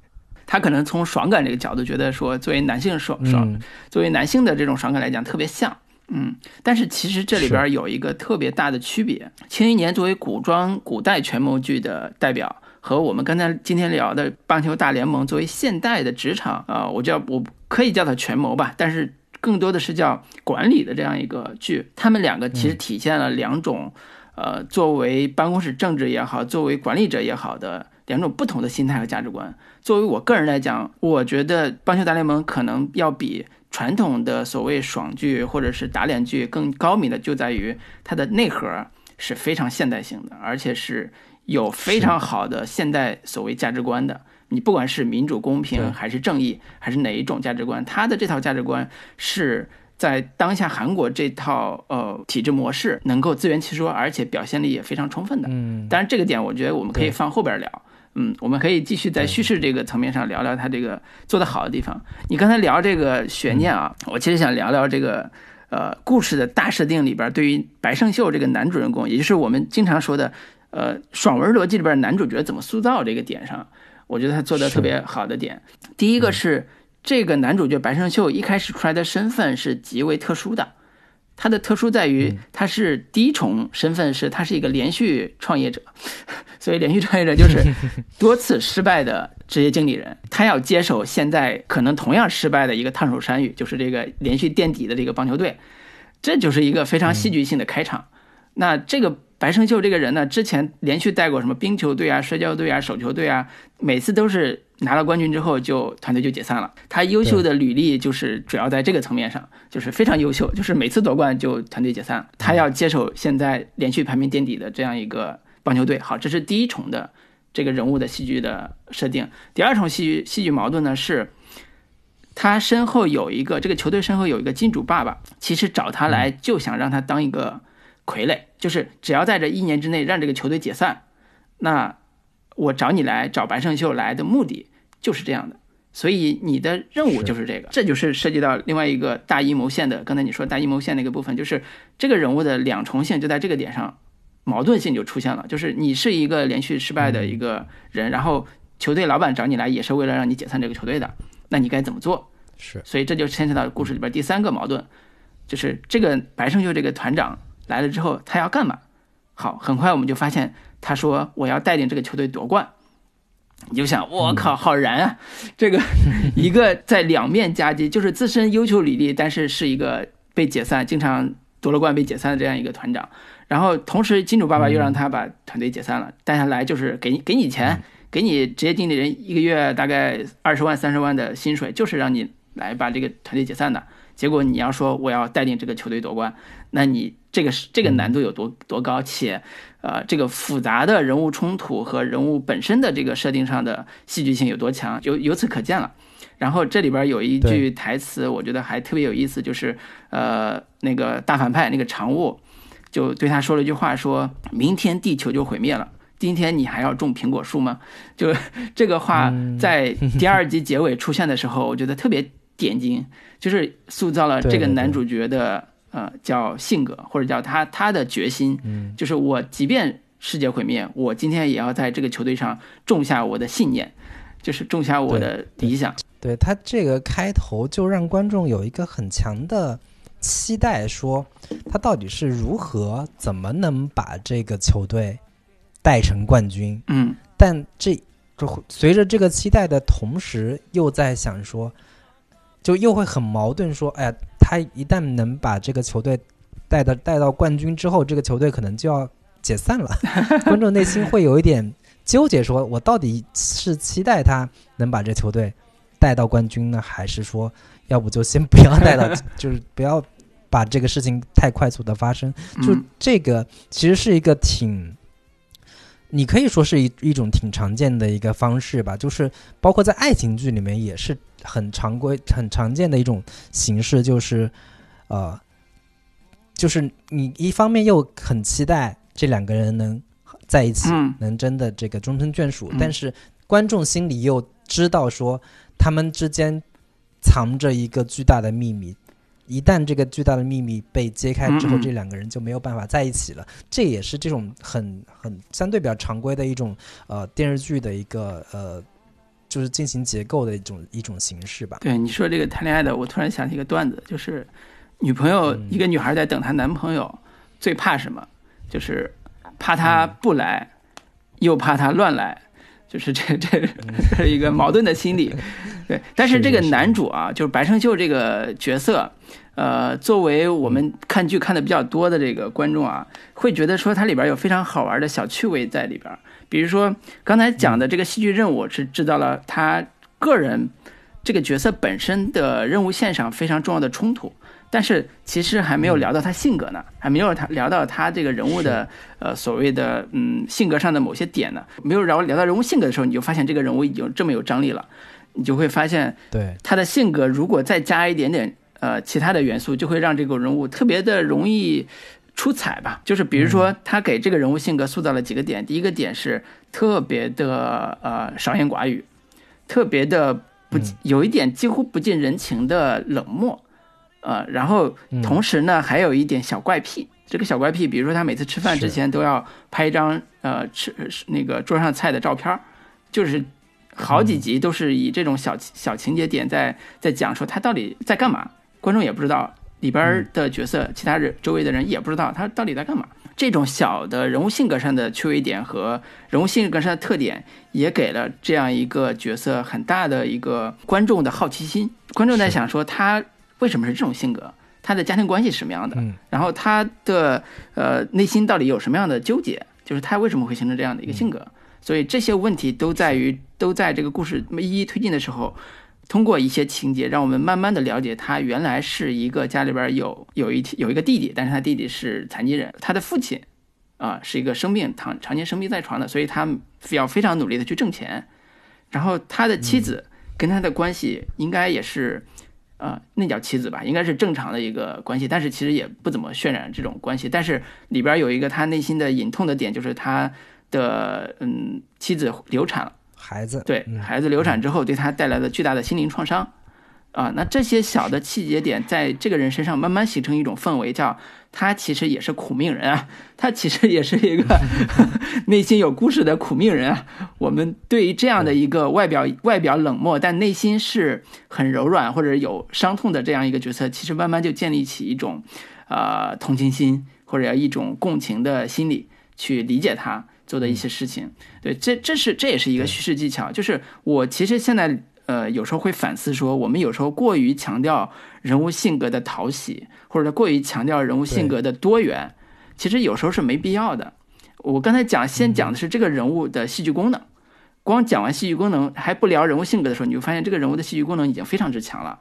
他可能从爽感这个角度觉得说，作为男性爽爽，嗯作为男性的这种爽感来讲特别像，嗯，但是其实这里边有一个特别大的区别，《庆余年》作为古装古代权谋剧的代表，和我们刚才今天聊的《棒球大联盟》作为现代的职场啊、呃我叫我可以叫它权谋吧，但是更多的是叫管理的这样一个剧，他们两个其实体现了两种，呃，作为办公室政治也好，作为管理者也好的两种不同的心态和价值观。作为我个人来讲，我觉得《棒球大联盟》可能要比传统的所谓爽剧或者是打脸剧更高明的，就在于它的内核是非常现代性的，而且是有非常好的现代所谓价值观的。你不管是民主、公平，还是正义，还是哪一种价值观，它的这套价值观是在当下韩国这套呃体制模式能够自圆其说，而且表现力也非常充分的。嗯，当然，这个点我觉得我们可以放后边聊。嗯，我们可以继续在叙事这个层面上聊聊他这个做得好的地方。你刚才聊这个悬念啊，我其实想聊聊这个呃故事的大设定里边，对于白胜秀这个男主人公，也就是我们经常说的呃爽文逻辑里边男主角怎么塑造这个点上，我觉得他做的特别好的点。第一个是这个男主角白胜秀一开始出来的身份是极为特殊的。他的特殊在于，他是第一重身份是他是一个连续创业者，所以连续创业者就是 多次失败的职业经理人，他要接手现在可能同样失败的一个烫手山芋，就是这个连续垫底的这个棒球队，这就是一个非常戏剧性的开场。那这个白胜秀这个人呢，之前连续带过什么冰球队啊、摔跤队啊、手球队啊，每次都是拿了冠军之后就团队就解散了。他优秀的履历就是主要在这个层面上，就是非常优秀，就是每次夺冠就团队解散了。他要接手现在连续排名垫底的这样一个棒球队。好，这是第一重的这个人物的戏剧的设定。第二重戏剧戏剧矛盾呢是。他身后有一个，这个球队身后有一个金主爸爸，其实找他来就想让他当一个傀儡，就是只要在这一年之内让这个球队解散，那我找你来找白胜秀来的目的就是这样的。所以你的任务就是这个，这就是涉及到另外一个大阴谋线的。刚才你说大阴谋线那个部分，就是这个人物的两重性就在这个点上，矛盾性就出现了。就是你是一个连续失败的一个人，然后球队老板找你来也是为了让你解散这个球队的，那你该怎么做？是所以这就牵扯到故事里边第三个矛盾，就是这个白胜秀这个团长来了之后，他要干嘛？好，很快我们就发现，他说我要带领这个球队夺冠。你就想，我靠，好燃啊！这个 一个在两面夹击，就是自身优秀履历，但是是一个被解散，经常夺了冠被解散的这样一个团长。然后同时，金主爸爸又让他把团队解散了，带下来就是给你给你钱，给你职业经理人一个月大概二十万三十万的薪水，就是让你来把这个团队解散的。结果你要说我要带领这个球队夺冠，那你这个是这个难度有多多高，且呃这个复杂的人物冲突和人物本身的这个设定上的戏剧性有多强，由由此可见了。然后这里边有一句台词，我觉得还特别有意思，就是呃那个大反派那个常务就对他说了一句话，说明天地球就毁灭了。今天你还要种苹果树吗？就 这个话在第二集结尾出现的时候，我觉得特别点睛，就是塑造了这个男主角的呃叫性格，或者叫他他的决心，嗯就是我即便世界毁灭，我今天也要在这个球队上种下我的信念，就是种下我的理想。对他这个开头就让观众有一个很强的期待，说他到底是如何、怎么能把这个球队带成冠军。嗯但这就随着这个期待的同时，又在想说，就又会很矛盾，说，哎呀，他一旦能把这个球队带到带到冠军之后，这个球队可能就要解散了。观众内心会有一点纠结，说我到底是期待他能把这球队带到冠军呢，还是说，要不就先不要带到，就是不要把这个事情太快速的发生。就嗯这个其实是一个挺，你可以说是一一种挺常见的一个方式吧，就是包括在爱情剧里面也是很常规、很常见的一种形式，就是呃，就是你一方面又很期待这两个人能在一起，嗯能真的这个终成眷属，嗯但是观众心里又知道说他们之间藏着一个巨大的秘密。一旦这个巨大的秘密被揭开之后，嗯嗯这两个人就没有办法在一起了。这也是这种很很相对比较常规的一种呃电视剧的一个呃，就是进行结构的一种一种形式吧。对你说这个谈恋爱的，我突然想起一个段子，就是女朋友嗯一个女孩在等她男朋友，最怕什么？就是怕他嗯不来，又怕他乱来，就是这这这是一个矛盾的心理。对，但是这个男主啊，就是白胜秀这个角色，呃，作为我们看剧看的比较多的这个观众啊，会觉得说它里边有非常好玩的小趣味在里边。比如说刚才讲的这个戏剧任务是制造了他个人这个角色本身的任务线上非常重要的冲突，但是其实还没有聊到他性格呢，还没有他聊到他这个人物的呃所谓的嗯性格上的某些点呢，没有聊聊到人物性格的时候，你就发现这个人物已经这么有张力了，你就会发现对，他的性格如果再加一点点呃其他的元素，就会让这个人物特别的容易出彩吧。就是比如说，他给这个人物性格塑造了几个点，第一个点是特别的呃少言寡语，特别的不嗯。有一点几乎不近人情的冷漠，呃，然后嗯。同时呢还有一点小怪癖。这个小怪癖，比如说他每次吃饭之前都要拍一张呃吃那个桌上菜的照片，就是好几集都是以这种小小情节点在在讲说他到底在干嘛，观众也不知道，里边儿的角色、其他人周围的人也不知道他到底在干嘛。这种小的人物性格上的趣味点和人物性格上的特点，也给了这样一个角色很大的一个观众的好奇心。观众在想说他为什么是这种性格，他的家庭关系是什么样的，嗯。然后他的呃内心到底有什么样的纠结，就是他为什么会形成这样的一个性格。所以这些问题都在于都在这个故事一一推进的时候，通过一些情节，让我们慢慢的了解他原来是一个家里边有有一有一个弟弟，但是他弟弟是残疾人，他的父亲啊、是一个生病常常年生病在床的，所以他要非常努力的去挣钱。然后他的妻子跟他的关系应该也是，呃，那叫妻子吧，应该是正常的一个关系，但是其实也不怎么渲染这种关系。但是里边有一个他内心的隐痛的点，就是他的嗯妻子流产了。孩子，对嗯。孩子流产之后对他带来的巨大的心灵创伤，啊，那这些小的细节点在这个人身上慢慢形成一种氛围，叫他其实也是苦命人啊，他其实也是一个 内心有故事的苦命人啊。我们对于这样的一个外表外表冷漠但内心是很柔软或者有伤痛的这样一个角色，其实慢慢就建立起一种呃同情心或者一种共情的心理去理解他做的一些事情。对，这这是这也是一个叙事技巧。就是我其实现在呃有时候会反思说，我们有时候过于强调人物性格的讨喜，或者过于强调人物性格的多元，其实有时候是没必要的。我刚才讲先讲的是这个人物的戏剧功能，光讲完戏剧功能还不聊人物性格的时候，你就发现这个人物的戏剧功能已经非常之强了。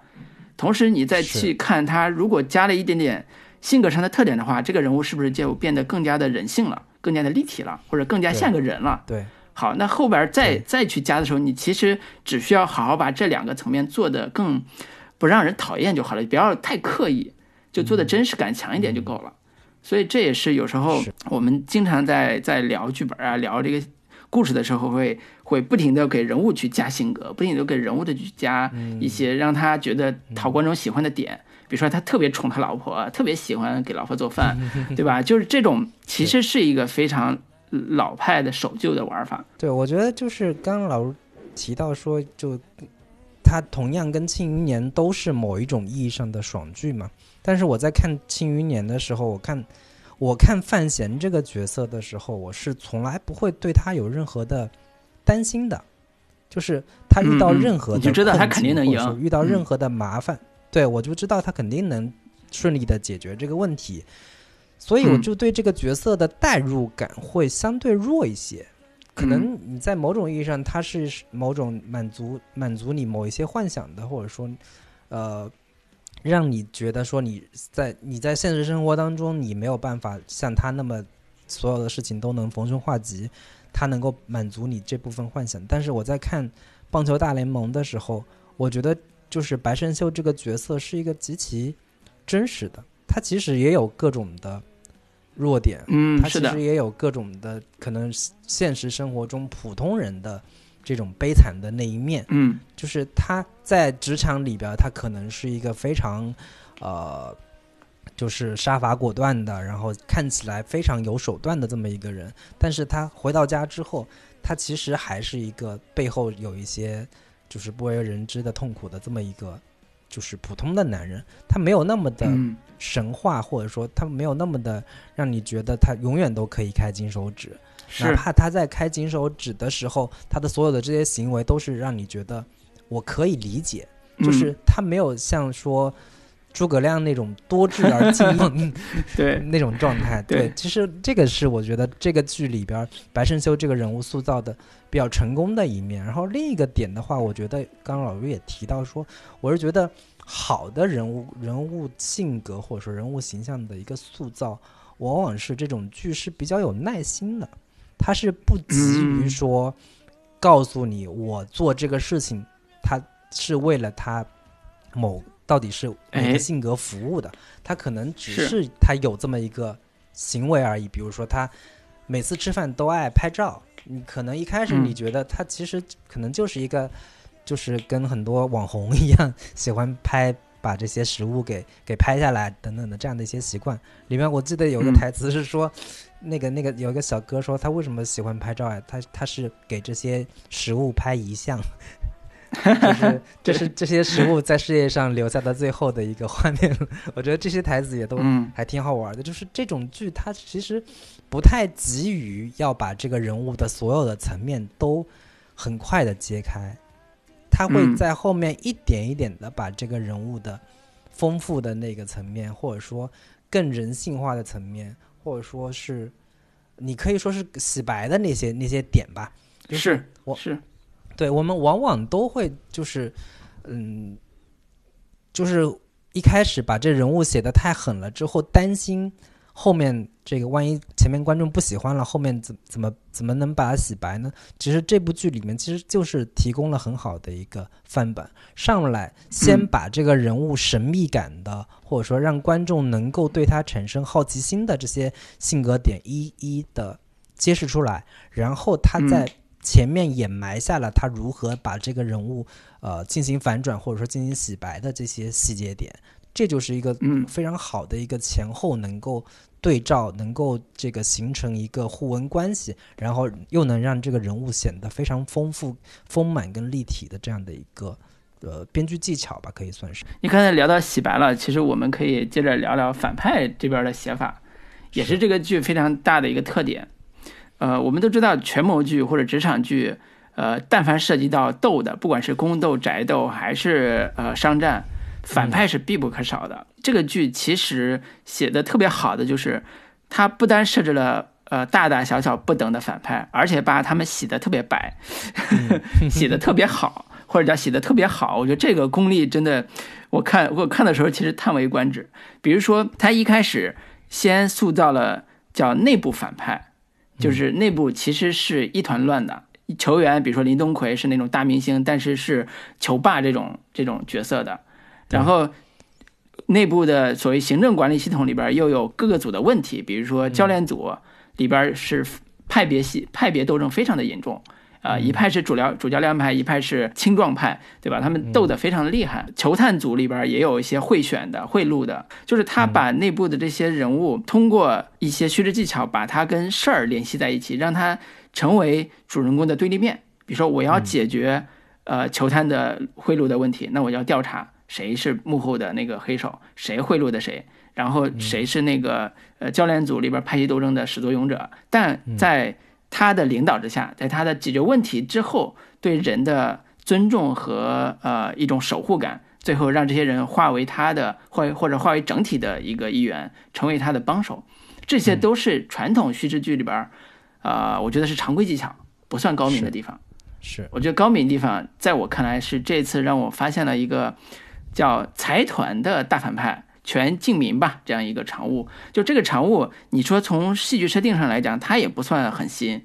同时，你再去看他，如果加了一点点性格上的特点的话，这个人物是不是就变得更加的人性了，更加的立体了，或者更加像个人了？对，好，那后边再再去加的时候，你其实只需要好好把这两个层面做得更不让人讨厌就好了，不要太刻意，就做的真实感强一点就够了。所以这也是有时候我们经常在在聊剧本啊、聊这个故事的时候会，会不停的给人物去加性格，不停的给人物的去加一些让他觉得讨观众喜欢的点。比如说他特别宠他老婆，特别喜欢给老婆做饭，对吧？就是这种其实是一个非常老派的守旧的玩法。对，我觉得就是刚刚老师提到说，就他同样跟《庆余年》都是某一种意义上的爽剧嘛。但是我在看《庆余年》的时候，我看我看范闲这个角色的时候，我是从来不会对他有任何的担心的，就是他遇到任何的，你就知道他肯定能赢，遇到任何的麻烦，对我就知道他肯定能顺利的解决这个问题，所以我就对这个角色的代入感会相对弱一些。可能你在某种意义上，他是某种满足满足你某一些幻想的，或者说，呃，让你觉得说你在你在现实生活当中，你没有办法像他那么所有的事情都能逢凶化吉，他能够满足你这部分幻想。但是我在看棒球大联盟的时候，我觉得就是白胜秀这个角色是一个极其真实的，他其实也有各种的。弱点，嗯，他其实也有各种的可能，现实生活中普通人的这种悲惨的那一面，嗯，就是他在职场里边，他可能是一个非常，呃，就是杀伐果断的，然后看起来非常有手段的这么一个人，但是他回到家之后，他其实还是一个背后有一些就是不为人知的痛苦的这么一个。就是普通的男人，他没有那么的神话，或者说他没有那么的让你觉得他永远都可以开金手指，哪怕他在开金手指的时候，他的所有的这些行为都是让你觉得我可以理解，就是他没有像说。诸葛亮那种多智而精明，对那种状态，对，其实这个是我觉得这个剧里边白胜修这个人物塑造的比较成功的一面。然后另一个点的话，我觉得刚刚老师也提到说，我是觉得好的人物人物性格或者说人物形象的一个塑造，往往是这种剧是比较有耐心的，他是不急于说告诉你我做这个事情，他是为了他某。到底是哪个性格服务的？他可能只是他有这么一个行为而已。比如说，他每次吃饭都爱拍照。你可能一开始你觉得他其实可能就是一个，就是跟很多网红一样，喜欢拍把这些食物给给拍下来等等的这样的一些习惯。里面我记得有个台词是说，那个那个有一个小哥说他为什么喜欢拍照啊？他他是给这些食物拍遗像。就是 这是这些食物在世界上留下的最后的一个画面，我觉得这些台词也都还挺好玩的。就是这种剧，它其实不太急于要把这个人物的所有的层面都很快的揭开，他会在后面一点一点的把这个人物的丰富的那个层面，或者说更人性化的层面，或者说是你可以说是洗白的那些那些点吧。是我是。对我们往往都会就是，嗯，就是一开始把这人物写的太狠了，之后担心后面这个万一前面观众不喜欢了，后面怎怎么怎么能把它洗白呢？其实这部剧里面其实就是提供了很好的一个范本，上来先把这个人物神秘感的，或者说让观众能够对他产生好奇心的这些性格点一一的揭示出来，然后他在。前面掩埋下了他如何把这个人物，呃，进行反转或者说进行洗白的这些细节点，这就是一个非常好的一个前后能够对照，能够这个形成一个互文关系，然后又能让这个人物显得非常丰富、丰满跟立体的这样的一个呃编剧技巧吧，可以算是。你刚才聊到洗白了，其实我们可以接着聊聊反派这边的写法，也是这个剧非常大的一个特点。呃，我们都知道权谋剧或者职场剧，呃，但凡涉及到斗的，不管是宫斗、宅斗还是呃商战，反派是必不可少的。这个剧其实写的特别好的就是，它不单设置了呃大大小小不等的反派，而且把他们洗的特别白，洗的特别好，或者叫洗的特别好。我觉得这个功力真的，我看我看的时候其实叹为观止。比如说，他一开始先塑造了叫内部反派。就是内部其实是一团乱的，球员比如说林东奎是那种大明星，但是是球霸这种这种角色的，然后内部的所谓行政管理系统里边又有各个组的问题，比如说教练组里边是派别系派别斗争非常的严重。啊，一派是主教主教练派，一派是青壮派，对吧？他们斗得非常的厉害。球探组里边也有一些贿选的、贿赂的，就是他把内部的这些人物通过一些叙事技巧，把他跟事儿联系在一起，让他成为主人公的对立面。比如说，我要解决呃球探的贿赂的问题，那我要调查谁是幕后的那个黑手，谁贿赂的谁，然后谁是那个呃教练组里边派系斗争的始作俑者。但在他的领导之下，在他的解决问题之后，对人的尊重和呃一种守护感，最后让这些人化为他的或或者化为整体的一个一员，成为他的帮手，这些都是传统叙事剧里边，呃，我觉得是常规技巧，不算高明的地方。是，我觉得高明的地方，在我看来是这次让我发现了一个叫财团的大反派全敬民吧这样一个常务。就这个常务，你说从戏剧设定上来讲，他也不算很新。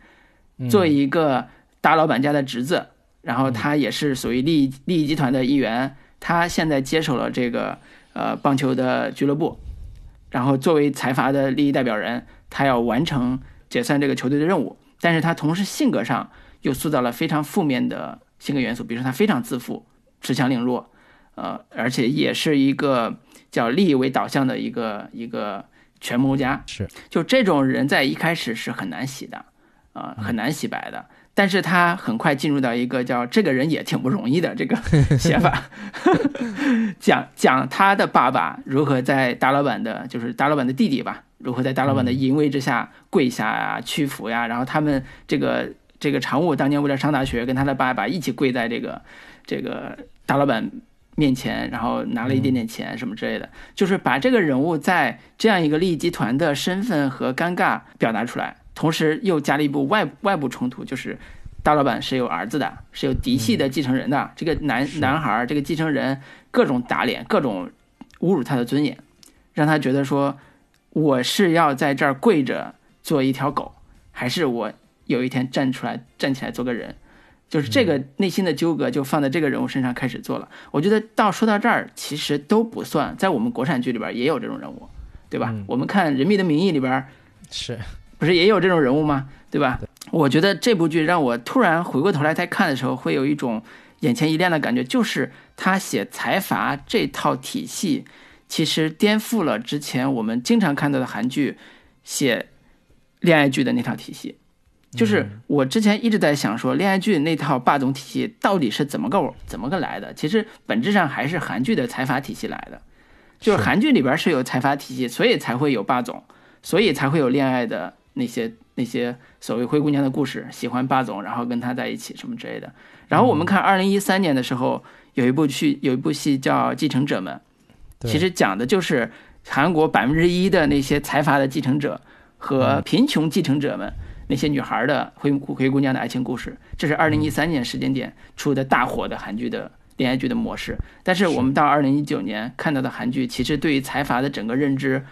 作为一个大老板家的侄子，然后他也是属于利益利益集团的一员，他现在接手了这个呃棒球的俱乐部，然后作为财阀的利益代表人，他要完成解散这个球队的任务。但是他同时性格上又塑造了非常负面的性格元素，比如说他非常自负、恃强凌弱，呃，而且也是一个叫利益为导向的一个一个权谋家。是，就这种人在一开始是很难洗的。啊，很难洗白的，但是他很快进入到一个叫这个人也挺不容易的这个 写法，讲讲他的爸爸如何在大老板的，就是大老板的弟弟吧，如何在大老板的淫威之下跪下呀、屈服呀，然后他们这个这个常务当年为了上大学，跟他的爸爸一起跪在这个这个大老板面前，然后拿了一点点钱什么之类的，就是把这个人物在这样一个利益集团的身份和尴尬表达出来。同时又加了一部外外部冲突，就是大老板是有儿子的，是有嫡系的继承人的。这个男男孩，这个继承人各种打脸，各种侮辱他的尊严，让他觉得说，我是要在这儿跪着做一条狗，还是我有一天站出来站起来做个人？就是这个内心的纠葛就放在这个人物身上开始做了。我觉得到说到这儿，其实都不算，在我们国产剧里边也有这种人物，对吧？我们看《人民的名义》里边是。不是也有这种人物吗？对吧？我觉得这部剧让我突然回过头来再看的时候，会有一种眼前一亮的感觉，就是他写财阀这套体系，其实颠覆了之前我们经常看到的韩剧写恋爱剧的那套体系。就是我之前一直在想说，恋爱剧那套霸总体系到底是怎么个怎么个来的？其实本质上还是韩剧的财阀体系来的。就是韩剧里边是有财阀体系，所以才会有霸总，所以才会有恋爱的。那些那些所谓灰姑娘的故事，喜欢霸总，然后跟他在一起什么之类的。然后我们看二零一三年的时候，有一部剧，有一部戏叫《继承者们》，其实讲的就是韩国百分之一的那些财阀的继承者和贫穷继承者们那些女孩的灰灰姑娘的爱情故事。这是二零一三年时间点出的大火的韩剧的恋爱剧的模式。但是我们到二零一九年看到的韩剧，其实对于财阀的整个认知，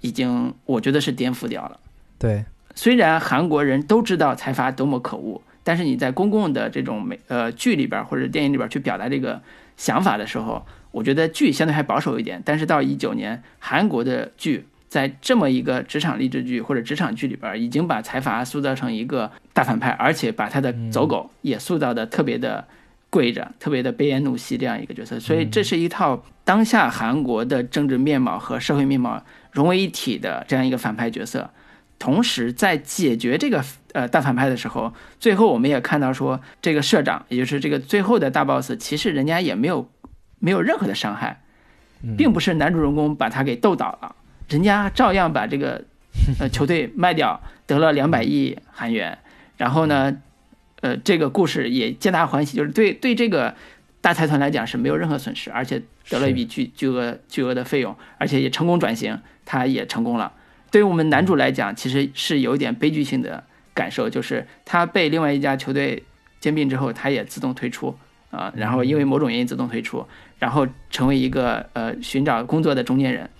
已经我觉得是颠覆掉了。对，虽然韩国人都知道财阀多么可恶，但是你在公共的这种美呃剧里边或者电影里边去表达这个想法的时候，我觉得剧相对还保守一点。但是到一九年，韩国的剧在这么一个职场励志剧或者职场剧里边，已经把财阀塑造成一个大反派，而且把他的走狗也塑造的特别的跪着，特别的悲哀怒息这样一个角色。所以这是一套当下韩国的政治面貌和社会面貌融为一体的这样一个反派角色。同时，在解决这个呃大反派的时候，最后我们也看到说，这个社长，也就是这个最后的大 boss，其实人家也没有没有任何的伤害，并不是男主人公把他给斗倒了，人家照样把这个 呃球队卖掉，得了两百亿韩元，然后呢，呃，这个故事也皆大欢喜，就是对对这个大财团来讲是没有任何损失，而且得了一笔巨巨额巨额的费用，而且也成功转型，他也成功了。对于我们男主来讲，其实是有一点悲剧性的感受，就是他被另外一家球队兼并之后，他也自动退出啊，然后因为某种原因自动退出，然后成为一个呃寻找工作的中间人。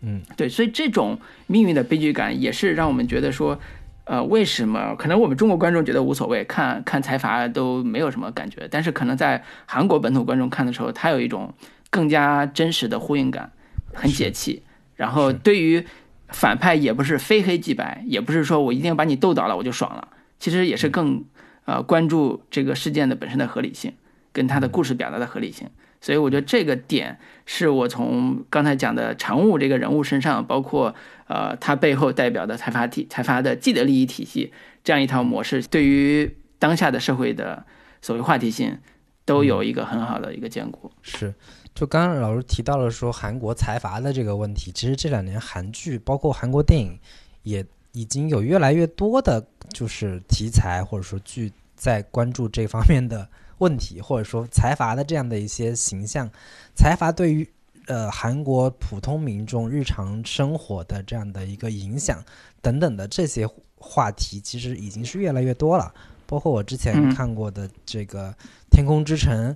嗯，对，所以这种命运的悲剧感也是让我们觉得说，呃，为什么可能我们中国观众觉得无所谓，看看财阀都没有什么感觉，但是可能在韩国本土观众看的时候，他有一种更加真实的呼应感，很解气。然后对于反派也不是非黑即白，也不是说我一定要把你斗倒了我就爽了。其实也是更，呃，关注这个事件的本身的合理性，跟他的故事表达的合理性。所以我觉得这个点是我从刚才讲的常务这个人物身上，包括呃他背后代表的财阀体、财阀的既得利益体系这样一套模式，对于当下的社会的所谓话题性，都有一个很好的一个兼顾。是，就刚刚老师提到了说韩国财阀的这个问题，其实这两年韩剧包括韩国电影也已经有越来越多的，就是题材或者说剧在关注这方面的问题，或者说财阀的这样的一些形象，财阀对于呃韩国普通民众日常生活的这样的一个影响等等的这些话题，其实已经是越来越多了。包括我之前看过的这个《天空之城》，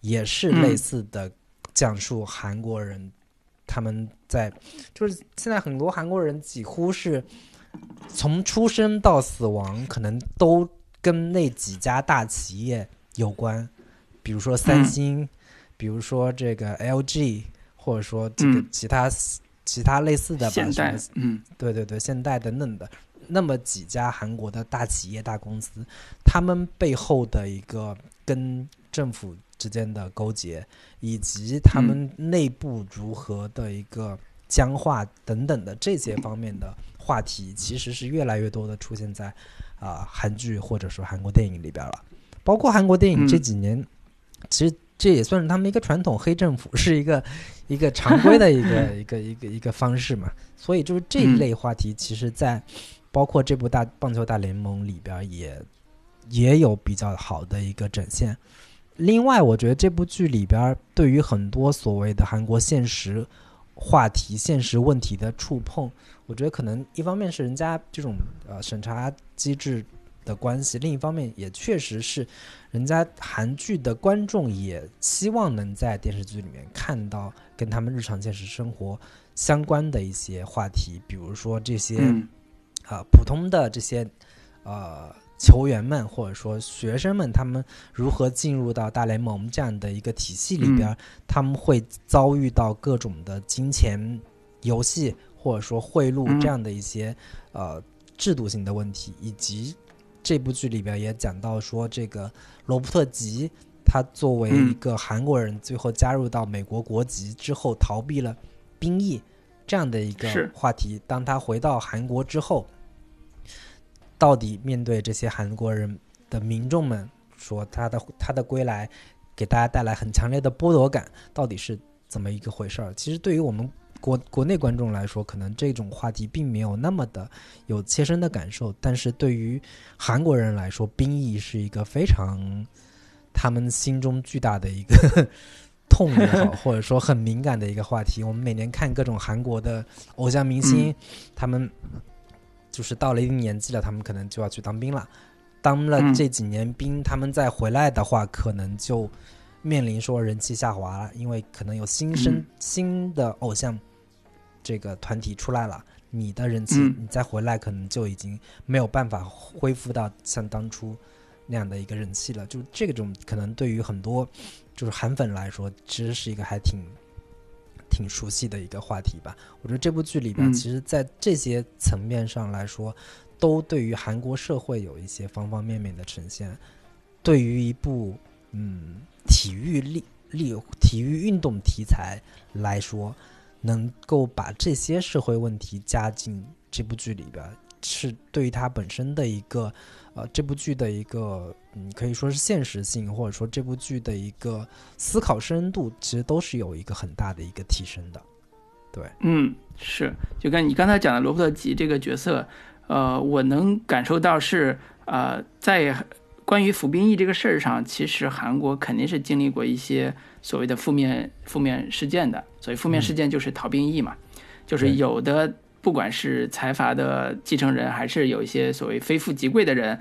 也是类似的讲述韩国人他们在，就是现在很多韩国人几乎是从出生到死亡，可能都跟那几家大企业有关，比如说三星，比如说这个 LG，或者说这个其他其他类似的吧，现代，嗯，对对对，现代等等的。那么几家韩国的大企业、大公司，他们背后的一个跟政府之间的勾结，以及他们内部如何的一个僵化等等的这些方面的话题，其实是越来越多的出现在啊韩剧或者说韩国电影里边了。包括韩国电影这几年，其实这也算是他们一个传统，黑政府是一个 一个常规的一个 一个一个一个方式嘛。所以就是这一类话题，其实，在包括这部大棒球大联盟里边也也有比较好的一个展现。另外，我觉得这部剧里边对于很多所谓的韩国现实话题、现实问题的触碰，我觉得可能一方面是人家这种呃审查机制的关系，另一方面也确实是人家韩剧的观众也希望能在电视剧里面看到跟他们日常现实生活相关的一些话题，比如说这些。啊，普通的这些呃球员们或者说学生们，他们如何进入到大联盟这样的一个体系里边？他们会遭遇到各种的金钱游戏或者说贿赂这样的一些呃制度性的问题，以及这部剧里边也讲到说，这个罗伯特吉他作为一个韩国人，最后加入到美国国籍之后，逃避了兵役这样的一个话题。当他回到韩国之后。到底面对这些韩国人的民众们说他的他的归来给大家带来很强烈的剥夺感，到底是怎么一个回事儿？其实对于我们国国内观众来说，可能这种话题并没有那么的有切身的感受，但是对于韩国人来说，兵役是一个非常 他们心中巨大的一个 痛也好，或者说很敏感的一个话题。我们每年看各种韩国的偶像明星，他们。就是到了一定年纪了，他们可能就要去当兵了。当了这几年兵，他们再回来的话，可能就面临说人气下滑了，因为可能有新生新的偶像这个团体出来了，你的人气你再回来，可能就已经没有办法恢复到像当初那样的一个人气了。就这种可能对于很多就是韩粉来说，其实是一个还挺。挺熟悉的一个话题吧，我觉得这部剧里边，其实，在这些层面上来说，都对于韩国社会有一些方方面面的呈现。对于一部嗯体育力力体育运动题材来说，能够把这些社会问题加进这部剧里边，是对于它本身的一个。呃，这部剧的一个，嗯，可以说是现实性，或者说这部剧的一个思考深度，其实都是有一个很大的一个提升的。对，嗯，是，就跟你刚才讲的罗伯特吉这个角色，呃，我能感受到是，呃，在关于服兵役这个事儿上，其实韩国肯定是经历过一些所谓的负面负面事件的。所以负面事件就是逃兵役嘛，就是有的。不管是财阀的继承人，还是有一些所谓非富即贵的人，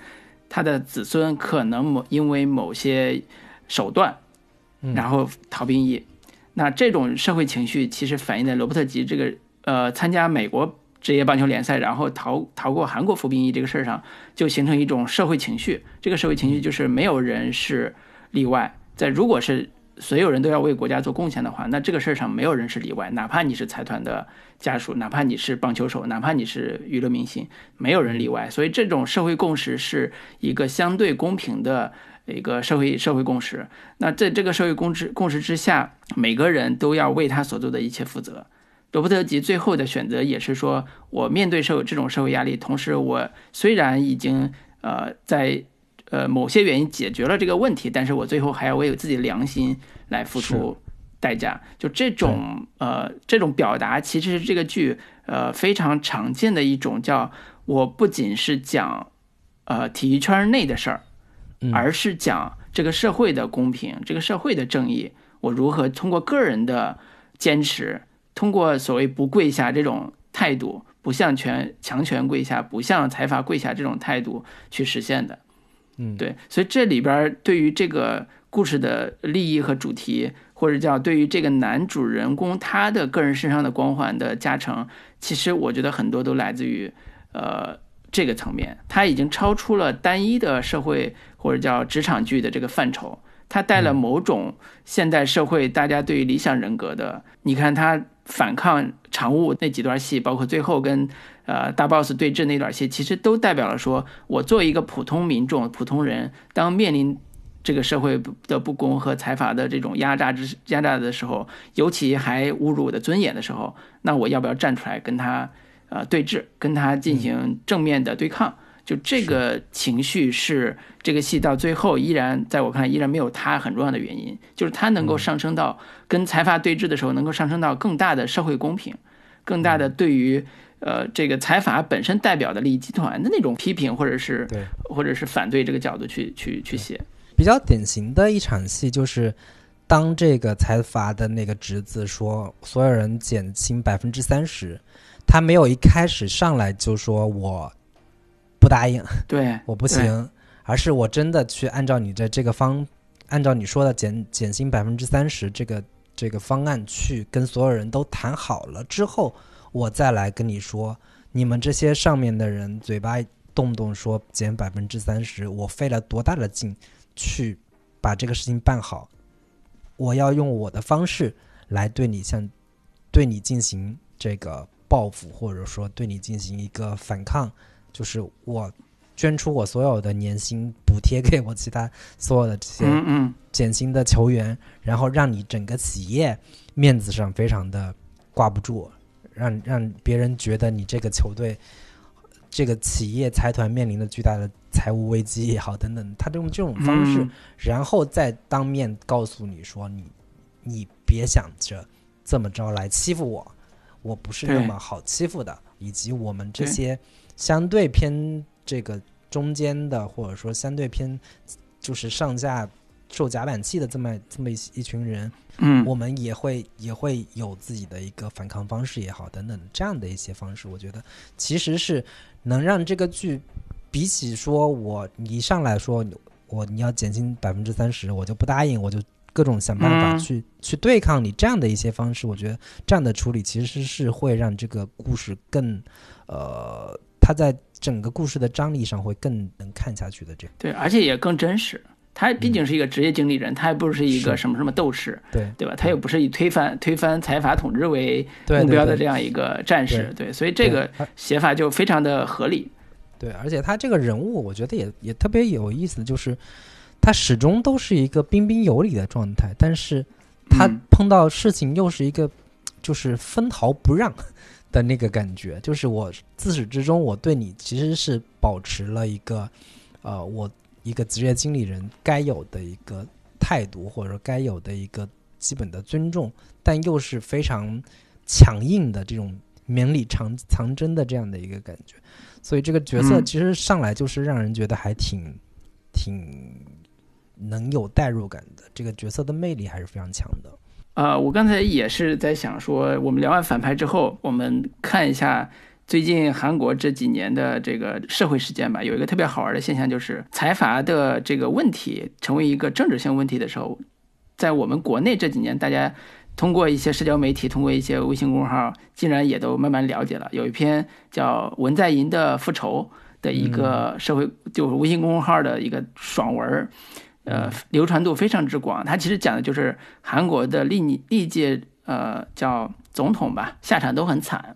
他的子孙可能某因为某些手段，然后逃兵役。那这种社会情绪其实反映在罗伯特吉这个呃参加美国职业棒球联赛，然后逃逃过韩国服兵役这个事儿上，就形成一种社会情绪。这个社会情绪就是没有人是例外。在如果是所有人都要为国家做贡献的话，那这个事儿上没有人是例外，哪怕你是财团的家属，哪怕你是棒球手，哪怕你是娱乐明星，没有人例外。所以这种社会共识是一个相对公平的一个社会社会共识。那在这个社会共识共识之下，每个人都要为他所做的一切负责。罗伯特吉最后的选择也是说，我面对社会这种社会压力，同时我虽然已经呃在呃某些原因解决了这个问题，但是我最后还要为自己的良心来付出代价。就这种呃这种表达，其实是这个剧呃非常常见的一种叫我不仅是讲呃体育圈内的事儿，而是讲这个社会的公平，这个社会的正义，我如何通过个人的坚持，通过所谓不跪下这种态度。不向权强权跪下，不向财阀跪下，这种态度去实现的，嗯，对，所以这里边对于这个故事的利益和主题，或者叫对于这个男主人公他的个人身上的光环的加成，其实我觉得很多都来自于呃这个层面，他已经超出了单一的社会或者叫职场剧的这个范畴，他带了某种现代社会大家对于理想人格的，你看他。反抗常务那几段戏，包括最后跟呃大 boss 对峙那段戏，其实都代表了说，我作为一个普通民众、普通人，当面临这个社会的不公和财阀的这种压榨之压榨的时候，尤其还侮辱我的尊严的时候，那我要不要站出来跟他呃对峙，跟他进行正面的对抗？就这个情绪是这个戏到最后依然在我看来依然没有它很重要的原因，就是它能够上升到跟财阀对峙的时候，能够上升到更大的社会公平，更大的对于呃这个财阀本身代表的利益集团的那种批评，或者是对，或者是反对这个角度去去去写。比较典型的一场戏就是当这个财阀的那个侄子说所有人减轻百分之三十，他没有一开始上来就说我。不答应，对，我不行，而是我真的去按照你的这个方，按照你说的减减薪百分之三十这个这个方案去跟所有人都谈好了之后，我再来跟你说，你们这些上面的人嘴巴动不动说减百分之三十，我费了多大的劲去把这个事情办好，我要用我的方式来对你像对你进行这个报复，或者说对你进行一个反抗。就是我捐出我所有的年薪补贴给我其他所有的这些减薪的球员，然后让你整个企业面子上非常的挂不住，让让别人觉得你这个球队这个企业财团面临的巨大的财务危机也好等等，他用这种方式，然后再当面告诉你说你你别想着这么着来欺负我，我不是那么好欺负的，以及我们这些。相对偏这个中间的，或者说相对偏就是上下受夹板气的这么这么一一群人，嗯，我们也会也会有自己的一个反抗方式也好，等等这样的一些方式，我觉得其实是能让这个剧比起说我一上来说我你要减轻百分之三十，我就不答应，我就各种想办法去去对抗你这样的一些方式，我觉得这样的处理其实是会让这个故事更呃。他在整个故事的张力上会更能看下去的，这对，而且也更真实。他毕竟是一个职业经理人，他也不是一个什么什么斗士，对对吧？他又不是以推翻推翻财阀统治为目标的这样一个战士，对，所以这个写法就非常的合理。对，而且他这个人物，我觉得也也特别有意思，就是他始终都是一个彬彬有礼的状态，但是他碰到事情又是一个就是分毫不让。的那个感觉，就是我自始至终，我对你其实是保持了一个，呃，我一个职业经理人该有的一个态度，或者说该有的一个基本的尊重，但又是非常强硬的这种绵里藏藏针的这样的一个感觉，所以这个角色其实上来就是让人觉得还挺挺能有代入感的，这个角色的魅力还是非常强的。呃，我刚才也是在想说，我们聊完反派之后，我们看一下最近韩国这几年的这个社会事件吧。有一个特别好玩的现象，就是财阀的这个问题成为一个政治性问题的时候，在我们国内这几年，大家通过一些社交媒体，通过一些微信公众号，竟然也都慢慢了解了。有一篇叫《文在寅的复仇》的一个社会，就是微信公众号的一个爽文。呃，流传度非常之广。它其实讲的就是韩国的历历届呃叫总统吧，下场都很惨。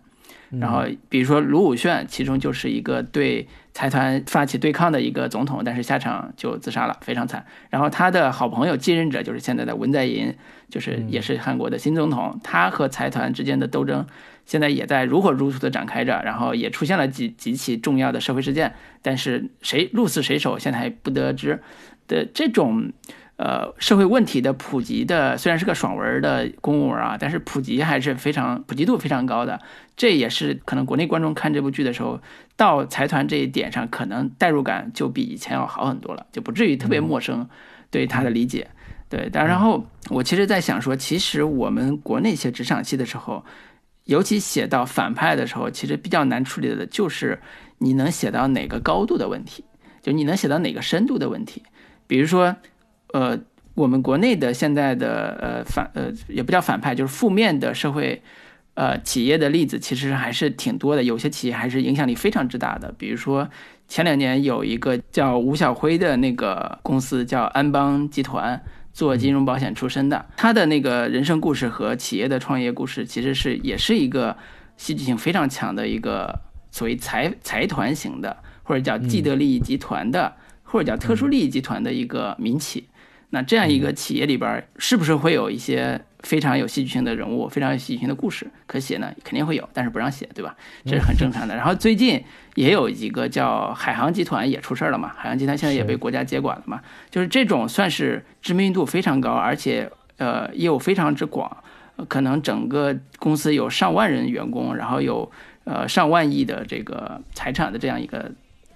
然后比如说卢武铉，其中就是一个对财团发起对抗的一个总统，但是下场就自杀了，非常惨。然后他的好朋友继任者就是现在的文在寅，就是也是韩国的新总统，他和财团之间的斗争现在也在如火如荼的展开着，然后也出现了几几起重要的社会事件，但是谁鹿死谁手现在还不得而知的这种。呃，社会问题的普及的虽然是个爽文的公务文啊，但是普及还是非常普及度非常高的。这也是可能国内观众看这部剧的时候，到财团这一点上，可能代入感就比以前要好很多了，就不至于特别陌生对他的理解。对，但然后我其实在想说，其实我们国内写职场戏的时候，尤其写到反派的时候，其实比较难处理的就是你能写到哪个高度的问题，就你能写到哪个深度的问题，比如说。呃，我们国内的现在的呃反呃也不叫反派，就是负面的社会呃企业的例子，其实还是挺多的。有些企业还是影响力非常之大的。比如说前两年有一个叫吴晓辉的那个公司，叫安邦集团，做金融保险出身的。他的那个人生故事和企业的创业故事，其实是也是一个戏剧性非常强的一个所谓财财团型的，或者叫既得利益集团的，或者叫特殊利益集团的一个民企。那这样一个企业里边，是不是会有一些非常有戏剧性的人物、非常有戏剧性的故事可写呢？肯定会有，但是不让写，对吧？这是很正常的。然后最近也有一个叫海航集团也出事儿了嘛，海航集团现在也被国家接管了嘛。就是这种算是知名度非常高，而且呃业务非常之广，可能整个公司有上万人员工，然后有呃上万亿的这个财产的这样一个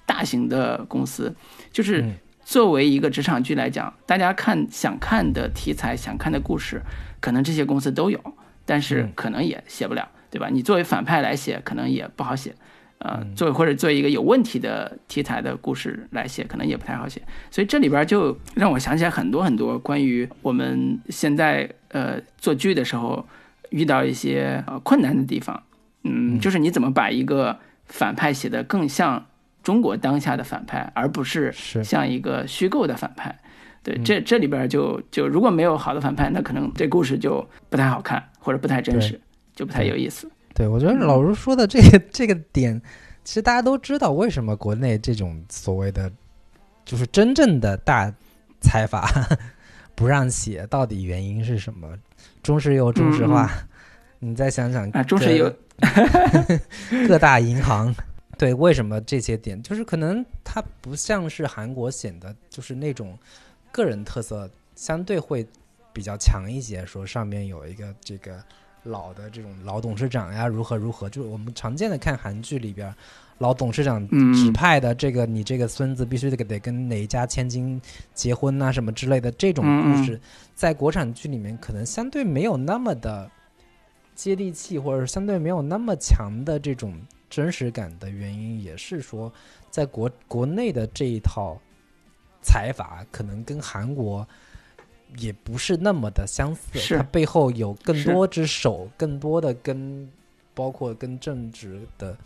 大型的公司，就是。作为一个职场剧来讲，大家看想看的题材、想看的故事，可能这些公司都有，但是可能也写不了，对吧？你作为反派来写，可能也不好写，呃，作为或者作为一个有问题的题材的故事来写，可能也不太好写。所以这里边就让我想起来很多很多关于我们现在呃做剧的时候遇到一些呃困难的地方，嗯，就是你怎么把一个反派写得更像。中国当下的反派，而不是像一个虚构的反派。对，这这里边就就如果没有好的反派，那可能这故事就不太好看，或者不太真实，就不太有意思。对，我觉得老卢说的这个 这个点，其实大家都知道，为什么国内这种所谓的就是真正的大财阀 不让写，到底原因是什么？中石油、中石化，你再想想啊，中石油 各大银行。对，为什么这些点就是可能它不像是韩国显得就是那种个人特色相对会比较强一些，说上面有一个这个老的这种老董事长呀，如何如何，就是我们常见的看韩剧里边老董事长指派的这个你这个孙子必须得得跟哪一家千金结婚啊什么之类的这种故事，在国产剧里面可能相对没有那么的接地气，或者相对没有那么强的这种。真实感的原因也是说，在国国内的这一套财阀可能跟韩国也不是那么的相似，它背后有更多只手，更多的跟包括跟政治的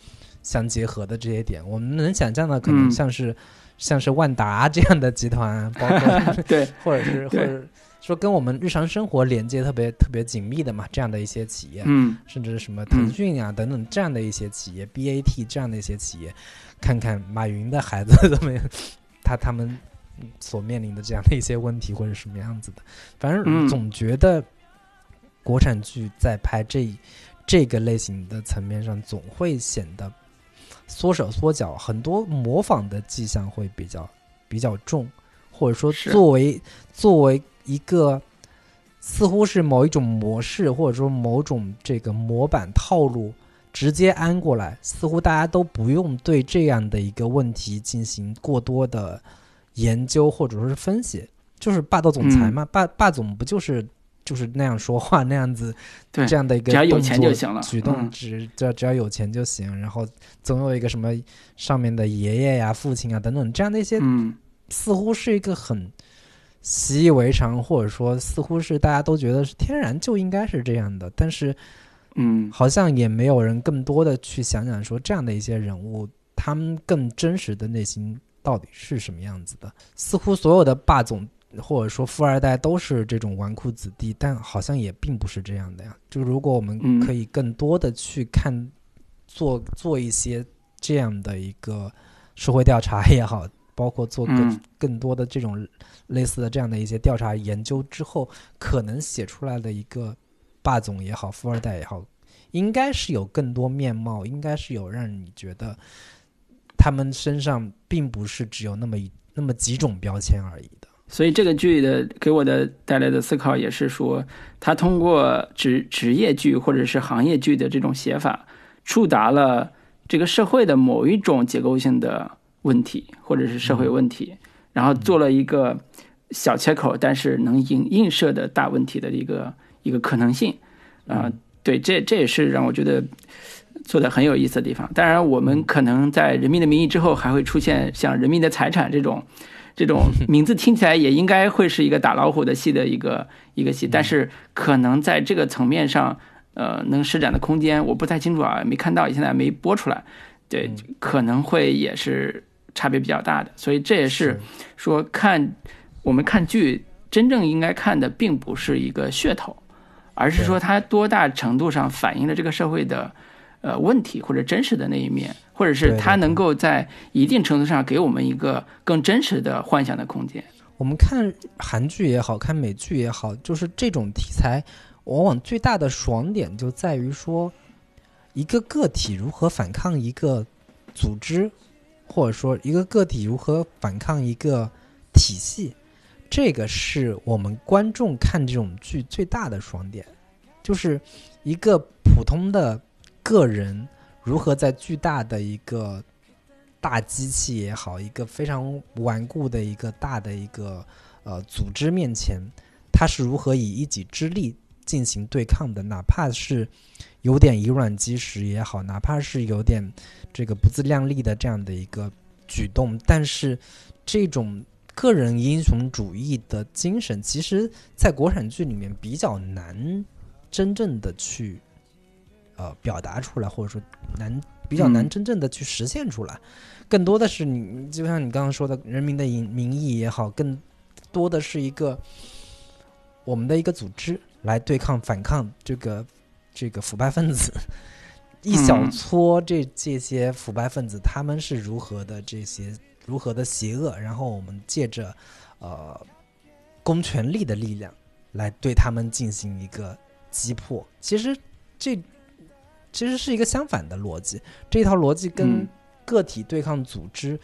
相结合的这些点，我们能想象的可能像是像是万达这样的集团，包括 对，或者是或者。说跟我们日常生活连接特别特别紧密的嘛，这样的一些企业，嗯，甚至是什么腾讯啊等等这样的一些企业，BAT 这样的一些企业，看看马云的孩子 怎么样，他他们所面临的这样的一些问题或者什么样子的，反正总觉得国产剧在拍这这个类型的层面上，总会显得缩手缩脚，很多模仿的迹象会比较比较重，或者说作为作为。一个似乎是某一种模式，或者说某种这个模板套路直接安过来，似乎大家都不用对这样的一个问题进行过多的研究或者说是分析，就是霸道总裁嘛，霸霸总不就是就是那样说话那样子，这样的一个只要有钱就行了，举动只只要只要有钱就行，然后总有一个什么上面的爷爷呀、父亲啊等等这样的一些，似乎是一个很。习以为常，或者说似乎是大家都觉得是天然就应该是这样的，但是，嗯，好像也没有人更多的去想想说这样的一些人物，他们更真实的内心到底是什么样子的？似乎所有的霸总或者说富二代都是这种纨绔子弟，但好像也并不是这样的呀。就如果我们可以更多的去看做做一些这样的一个社会调查也好，包括做更、嗯更多的这种类似的这样的一些调查研究之后，可能写出来的一个霸总也好，富二代也好，应该是有更多面貌，应该是有让你觉得他们身上并不是只有那么一那么几种标签而已的。所以这个剧的给我的带来的思考也是说，他通过职职业剧或者是行业剧的这种写法，触达了这个社会的某一种结构性的问题或者是社会问题，然后做了一个小切口，但是能映映射的大问题的一个一个可能性。啊、对，这这也是让我觉得做的很有意思的地方。当然，我们可能在《人民的名义》之后还会出现像《人民的财产》这种。这种 名字听起来也应该会是一个打老虎的戏的一个一个戏，但是可能在这个层面上，呃，能施展的空间我不太清楚啊，没看到，现在没播出来，对，可能会也是差别比较大的，所以这也是说看我们看剧真正应该看的，并不是一个噱头，而是说它多大程度上反映了这个社会的呃问题或者真实的那一面，或者是它能够在一定程度上给我们一个更真实的幻想的空间。我们看韩剧也好看美剧也好，就是这种题材，往往最大的爽点就在于说，一个个体如何反抗一个组织，或者说一个个体如何反抗一个体系，这个是我们观众看这种剧最大的爽点，就是一个普通的个人如何在巨大的一个大机器也好，一个非常顽固的一个大的一个呃组织面前，他是如何以一己之力进行对抗的，哪怕是有点以卵击石也好，哪怕是有点这个不自量力的这样的一个举动，但是这种个人英雄主义的精神，其实在国产剧里面比较难真正的去呃表达出来，或者说难比较难嗯真正的去实现出来。更多的是你，就像你刚刚说的，《人民的名名义》也好，更多的是一个我们的一个组织来对抗、反抗这个这个腐败分子。一小嗯撮这这些腐败分子，他们是如何的这些如何的邪恶，然后我们借着呃公权力的力量来对他们进行一个击破。其实这其实是一个相反的逻辑，这套逻辑跟嗯个体对抗组织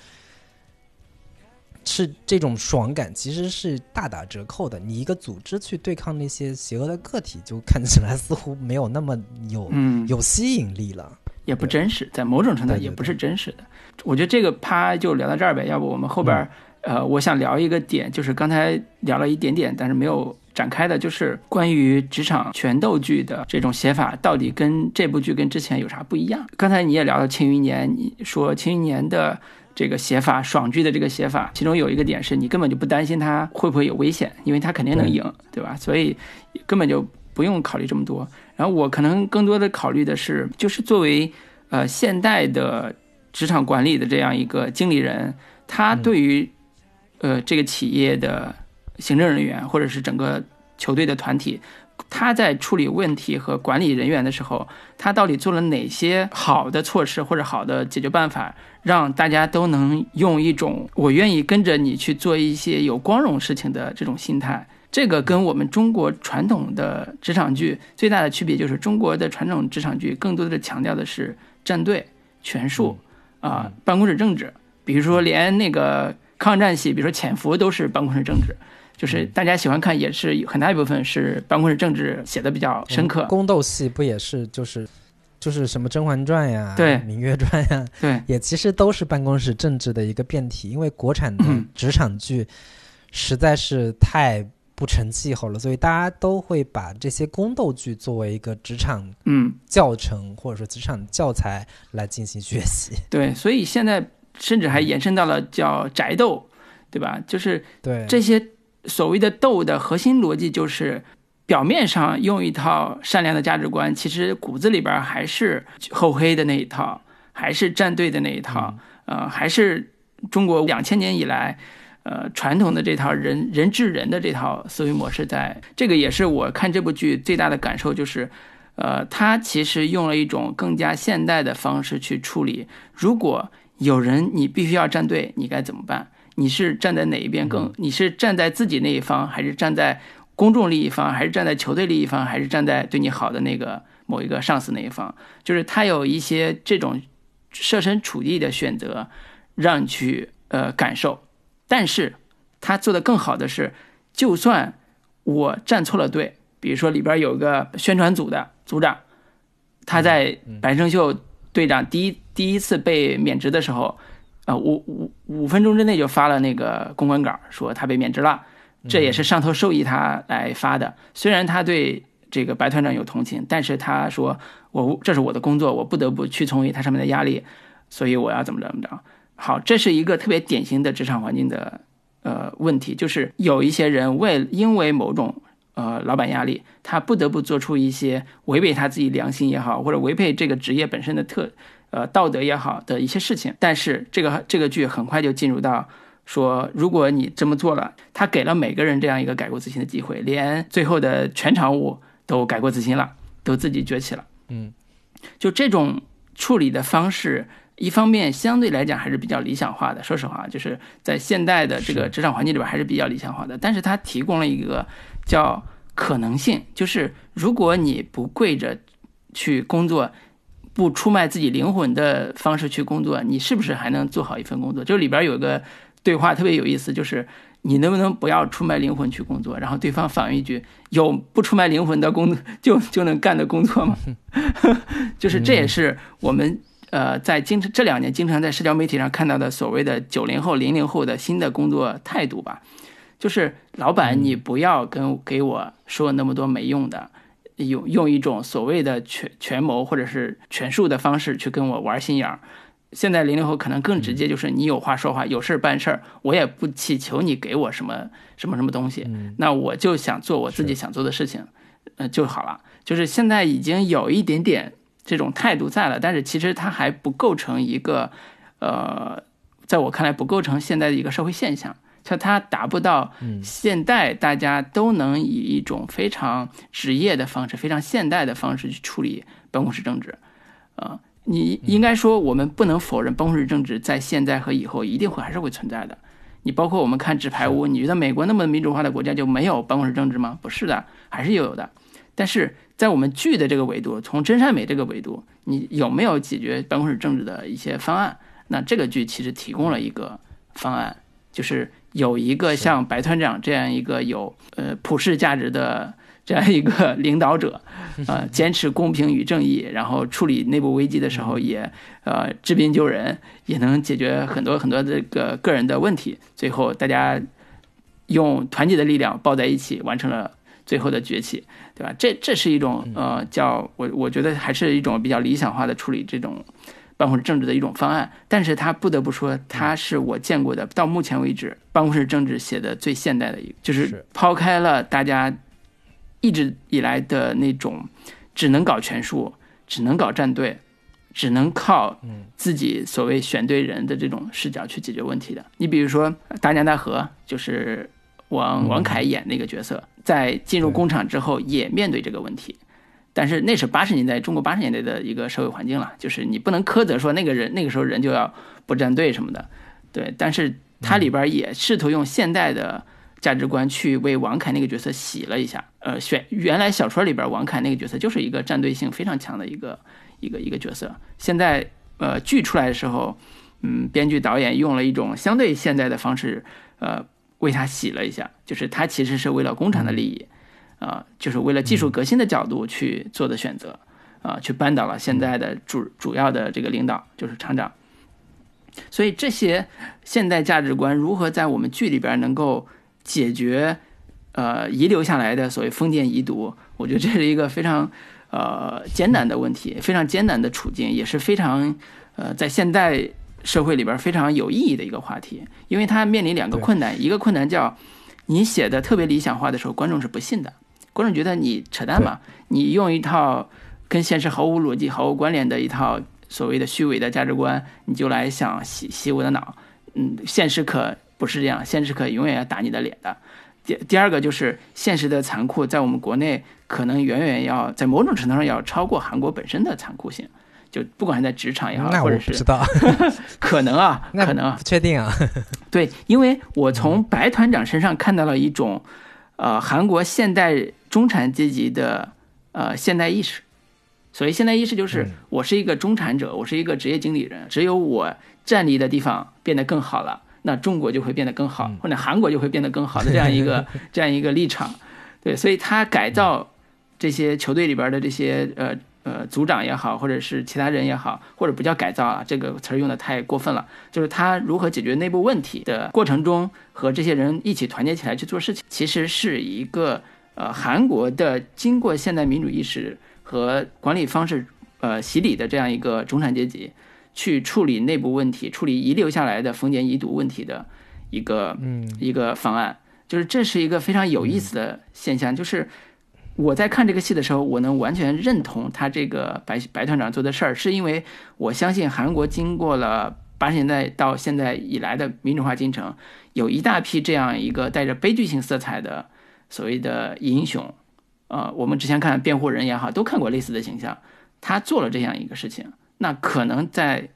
是这种爽感，其实是大打折扣的。你一个组织去对抗那些邪恶的个体，就看起来似乎没有那么有、嗯，有吸引力了。也不真实，在某种程度也不是真实的。我觉得这个趴就聊到这儿呗，要不我们后边儿、嗯呃，我想聊一个点，就是刚才聊了一点点，但是没有展开的，就是关于职场权斗剧的这种写法，到底跟这部剧跟之前有啥不一样？刚才你也聊到《庆余年》，你说《庆余年》的。这个写法，爽剧的这个写法，其中有一个点是你根本就不担心他会不会有危险，因为他肯定能赢，对吧？所以根本就不用考虑这么多。然后我可能更多的考虑的是，就是作为呃现代的职场管理的这样一个经理人，他对于呃这个企业的行政人员或者是整个球队的团体，他在处理问题和管理人员的时候，他到底做了哪些好的措施或者好的解决办法，让大家都能用一种我愿意跟着你去做一些有光荣事情的这种心态。这个跟我们中国传统的职场剧最大的区别就是，中国的传统职场剧更多的强调的是站队、权术啊、办公室政治。比如说，连那个抗战戏，比如说《潜伏》，都是办公室政治，就是大家喜欢看，也是有很大一部分是办公室政治写的比较深刻。宫斗戏不也是就是就是什么《甄嬛传》呀，对《芈月传》呀，对，也其实都是办公室政治的一个变体。因为国产的嗯职场剧实在是太不成气候了，所以大家都会把这些宫斗剧作为一个职场嗯，教程或者说职场教材来进行学习。对，所以现在甚至还延伸到了叫宅斗，对吧？就是对，这些所谓的斗的核心逻辑就是，表面上用一套善良的价值观，其实骨子里边还是厚黑的那一套，还是站队的那一套，呃，还是中国两千年以来。呃，传统的这套人人治人的这套思维模式在，这个也是我看这部剧最大的感受，就是，呃，他其实用了一种更加现代的方式去处理。如果有人你必须要站队，你该怎么办？你是站在哪一边更？你是站在自己那一方，还是站在公众利益方，还是站在球队利益方，还是站在对你好的那个某一个上司那一方？就是他有一些这种设身处地的选择，让你去呃感受。但是他做的更好的是，就算我站错了队，比如说里边有个宣传组的组长，他在白胜秀队长第一第一次被免职的时候。啊，五五五分钟之内就发了那个公关稿，说他被免职了，这也是上头授意他来发的。虽然他对这个白团长有同情，但是他说我这是我的工作，我不得不屈从于他上面的压力，所以我要怎么着怎么着。好，这是一个特别典型的职场环境的呃问题，就是有一些人为因为某种呃老板压力，他不得不做出一些违背他自己良心也好，或者违背这个职业本身的特。呃，道德也好的一些事情，但是这个这个剧很快就进入到说，如果你这么做了，他给了每个人这样一个改过自新的机会，连最后的全场舞都改过自新了，都自己崛起了。嗯，就这种处理的方式，一方面相对来讲还是比较理想化的，说实话，就是在现代的这个职场环境里边还是比较理想化的。但是它提供了一个叫可能性，就是如果你不跪着去工作。不出卖自己灵魂的方式去工作，你是不是还能做好一份工作？就里边有个对话特别有意思，就是你能不能不要出卖灵魂去工作？然后对方反问一句：“有不出卖灵魂的工 就就能干的工作吗？”就是这也是我们呃在经这两年经常在社交媒体上看到的所谓的九零后、零零后的新的工作态度吧。就是老板，你不要跟给我说那么多没用的。用用一种所谓的权权谋或者是权术的方式去跟我玩心眼儿。现在零零后可能更直接，就是你有话说话，有事儿办事儿，我也不祈求你给我什么什么什么东西，那我就想做我自己想做的事情，呃就好了。就是现在已经有一点点这种态度在了，但是其实它还不构成一个，呃，在我看来不构成现在的一个社会现象。像它达不到现代大家都能以一种非常职业的方式、非常现代的方式去处理办公室政治，啊，你应该说我们不能否认办公室政治在现在和以后一定会还是会存在的。你包括我们看《纸牌屋》，你觉得美国那么民主化的国家就没有办公室政治吗？不是的，还是有的。但是在我们剧的这个维度，从真善美这个维度，你有没有解决办公室政治的一些方案？那这个剧其实提供了一个方案，就是。有一个像白团长这样一个有呃普世价值的 这样一个领导者，呃，坚持公平与正义，然后处理内部危机的时候也呃治病救人，也能解决很多很多这个个人的问题。最后大家用团结的力量抱在一起，完成了最后的崛起，对吧？这这是一种呃叫我我觉得还是一种比较理想化的处理这种。办公室政治的一种方案，但是他不得不说，他是我见过的到目前为止办公室政治写的最现代的一个，就是。抛开了大家一直以来的那种只能搞权术、只能搞战队、只能靠自己所谓选对人的这种视角去解决问题的。你比如说大江大河，就是王王凯演那个角色，在进入工厂之后也面对这个问题。但是那是八十年代中国八十年代的一个社会环境了，就是你不能苛责说那个人那个时候人就要不站队什么的，对。但是它里边也试图用现代的价值观去为王凯那个角色洗了一下。呃，选原来小说里边王凯那个角色就是一个战队性非常强的一个一个一个角色，现在呃剧出来的时候，嗯，编剧导演用了一种相对现代的方式，呃，为他洗了一下，就是他其实是为了工厂的利益。啊，就是为了技术革新的角度去做的选择，啊，去扳倒了现在的主主要的这个领导，就是厂长。所以这些现代价值观如何在我们剧里边能够解决，呃，遗留下来的所谓封建遗毒，我觉得这是一个非常呃艰难的问题，非常艰难的处境，也是非常呃在现代社会里边非常有意义的一个话题，因为它面临两个困难，一个困难叫你写的特别理想化的时候，观众是不信的。观众觉得你扯淡嘛？你用一套跟现实毫无逻辑、毫无关联的一套所谓的虚伪的价值观，你就来想洗洗我的脑？嗯，现实可不是这样，现实可永远要打你的脸的。第第二个就是现实的残酷，在我们国内可能远远要在某种程度上要超过韩国本身的残酷性。就不管是在职场也好，或者是知道，可能啊，可能不确定啊。对，因为我从白团长身上看到了一种，呃，韩国现代中产阶级的呃现代意识。所谓现代意识，就是我是一个中产者，我是一个职业经理人，只有我站立的地方变得更好了，那中国就会变得更好，或者韩国就会变得更好 的这样一个这样一个立场。对，所以他改造这些球队里边的这些呃。呃，组长也好，或者是其他人也好，或者不叫改造啊，这个词儿用的太过分了。就是他如何解决内部问题的过程中，和这些人一起团结起来去做事情，其实是一个呃韩国的经过现代民主意识和管理方式呃洗礼的这样一个中产阶级，去处理内部问题、处理遗留下来的封建遗毒问题的一个嗯一个方案。就是这是一个非常有意思的现象，就是。我在看这个戏的时候，我能完全认同他这个白白团长做的事儿，是因为我相信韩国经过了八十年代到现在以来的民主化进程，有一大批这样一个带着悲剧性色彩的所谓的英雄，呃，我们之前看辩护人也好，都看过类似的形象，他做了这样一个事情，那可能在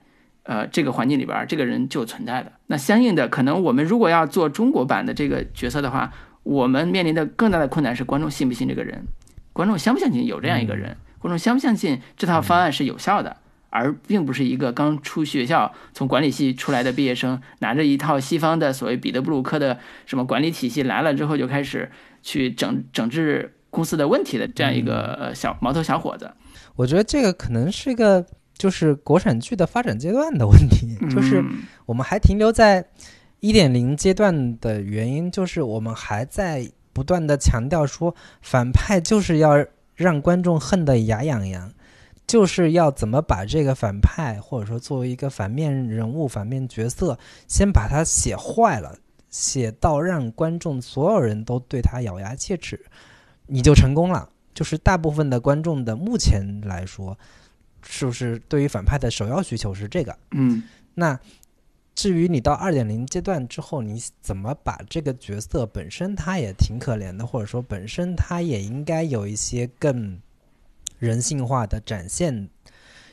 呃这个环境里边，这个人就存在的。那相应的，可能我们如果要做中国版的这个角色的话。我们面临的更大的困难是观众信不信这个人，观众相不相信有这样一个人，观众相不相信这套方案是有效的，而并不是一个刚出学校从管理系出来的毕业生拿着一套西方的所谓彼得布鲁克的什么管理体系来了之后就开始去整整治公司的问题的这样一个小毛头小伙子。我觉得这个可能是一个就是国产剧的发展阶段的问题，就是我们还停留在。一点零阶段的原因就是我们还在不断的强调说，反派就是要让观众恨得牙痒痒，就是要怎么把这个反派或者说作为一个反面人物、反面角色，先把他写坏了，写到让观众所有人都对他咬牙切齿，你就成功了。就是大部分的观众的目前来说，是不是对于反派的首要需求是这个？嗯，那。至于你到二点零阶段之后，你怎么把这个角色本身他也挺可怜的，或者说本身他也应该有一些更人性化的展现。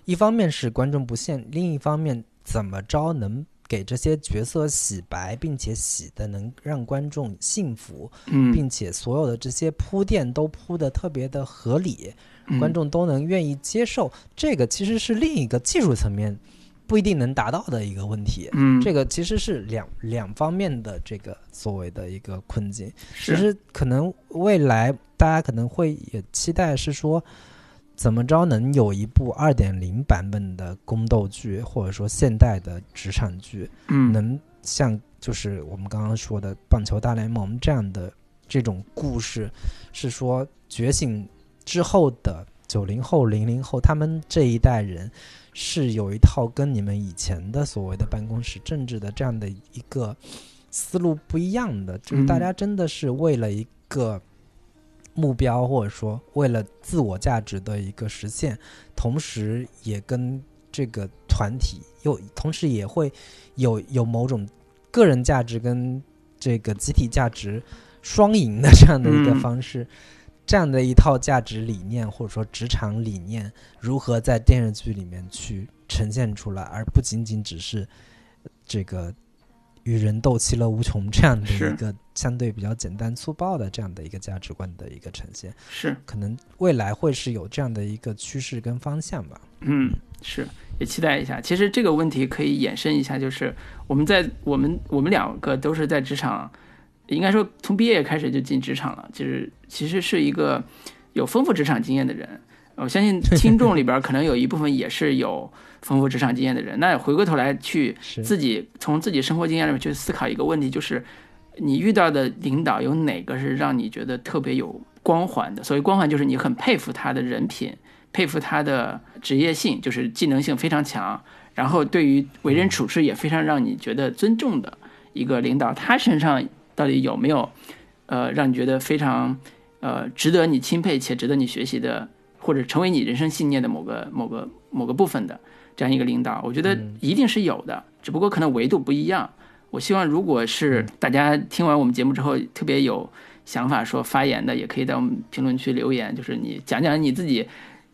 一方面是观众不限，另一方面怎么着能给这些角色洗白，并且洗的能让观众信服，并且所有的这些铺垫都铺的特别的合理，观众都能愿意接受。这个其实是另一个技术层面。不一定能达到的一个问题，嗯，这个其实是两两方面的这个所谓的一个困境。其实可能未来大家可能会也期待是说，怎么着能有一部二点零版本的宫斗剧，或者说现代的职场剧，嗯，能像就是我们刚刚说的棒球大联盟这样的这种故事，是说觉醒之后的九零后、零零后他们这一代人。是有一套跟你们以前的所谓的办公室政治的这样的一个思路不一样的，就是大家真的是为了一个目标，或者说为了自我价值的一个实现，同时也跟这个团体又同时也会有有某种个人价值跟这个集体价值双赢的这样的一个方式。这样的一套价值理念或者说职场理念，如何在电视剧里面去呈现出来，而不仅仅只是这个与人斗其乐无穷这样的一个相对比较简单粗暴的这样的一个价值观的一个呈现，是可能未来会是有这样的一个趋势跟方向吧。嗯，是也期待一下。其实这个问题可以延伸一下，就是我们在我们我们两个都是在职场。应该说，从毕业开始就进职场了，就是其实是一个有丰富职场经验的人。我相信听众里边可能有一部分也是有丰富职场经验的人。那回过头来去自己从自己生活经验里面去思考一个问题，就是你遇到的领导有哪个是让你觉得特别有光环的？所谓光环，就是你很佩服他的人品，佩服他的职业性，就是技能性非常强，然后对于为人处事也非常让你觉得尊重的一个领导，他身上。到底有没有，呃，让你觉得非常，呃，值得你钦佩且值得你学习的，或者成为你人生信念的某个某个某个部分的这样一个领导？我觉得一定是有的，只不过可能维度不一样。我希望如果是大家听完我们节目之后特别有想法说发言的，也可以在我们评论区留言，就是你讲讲你自己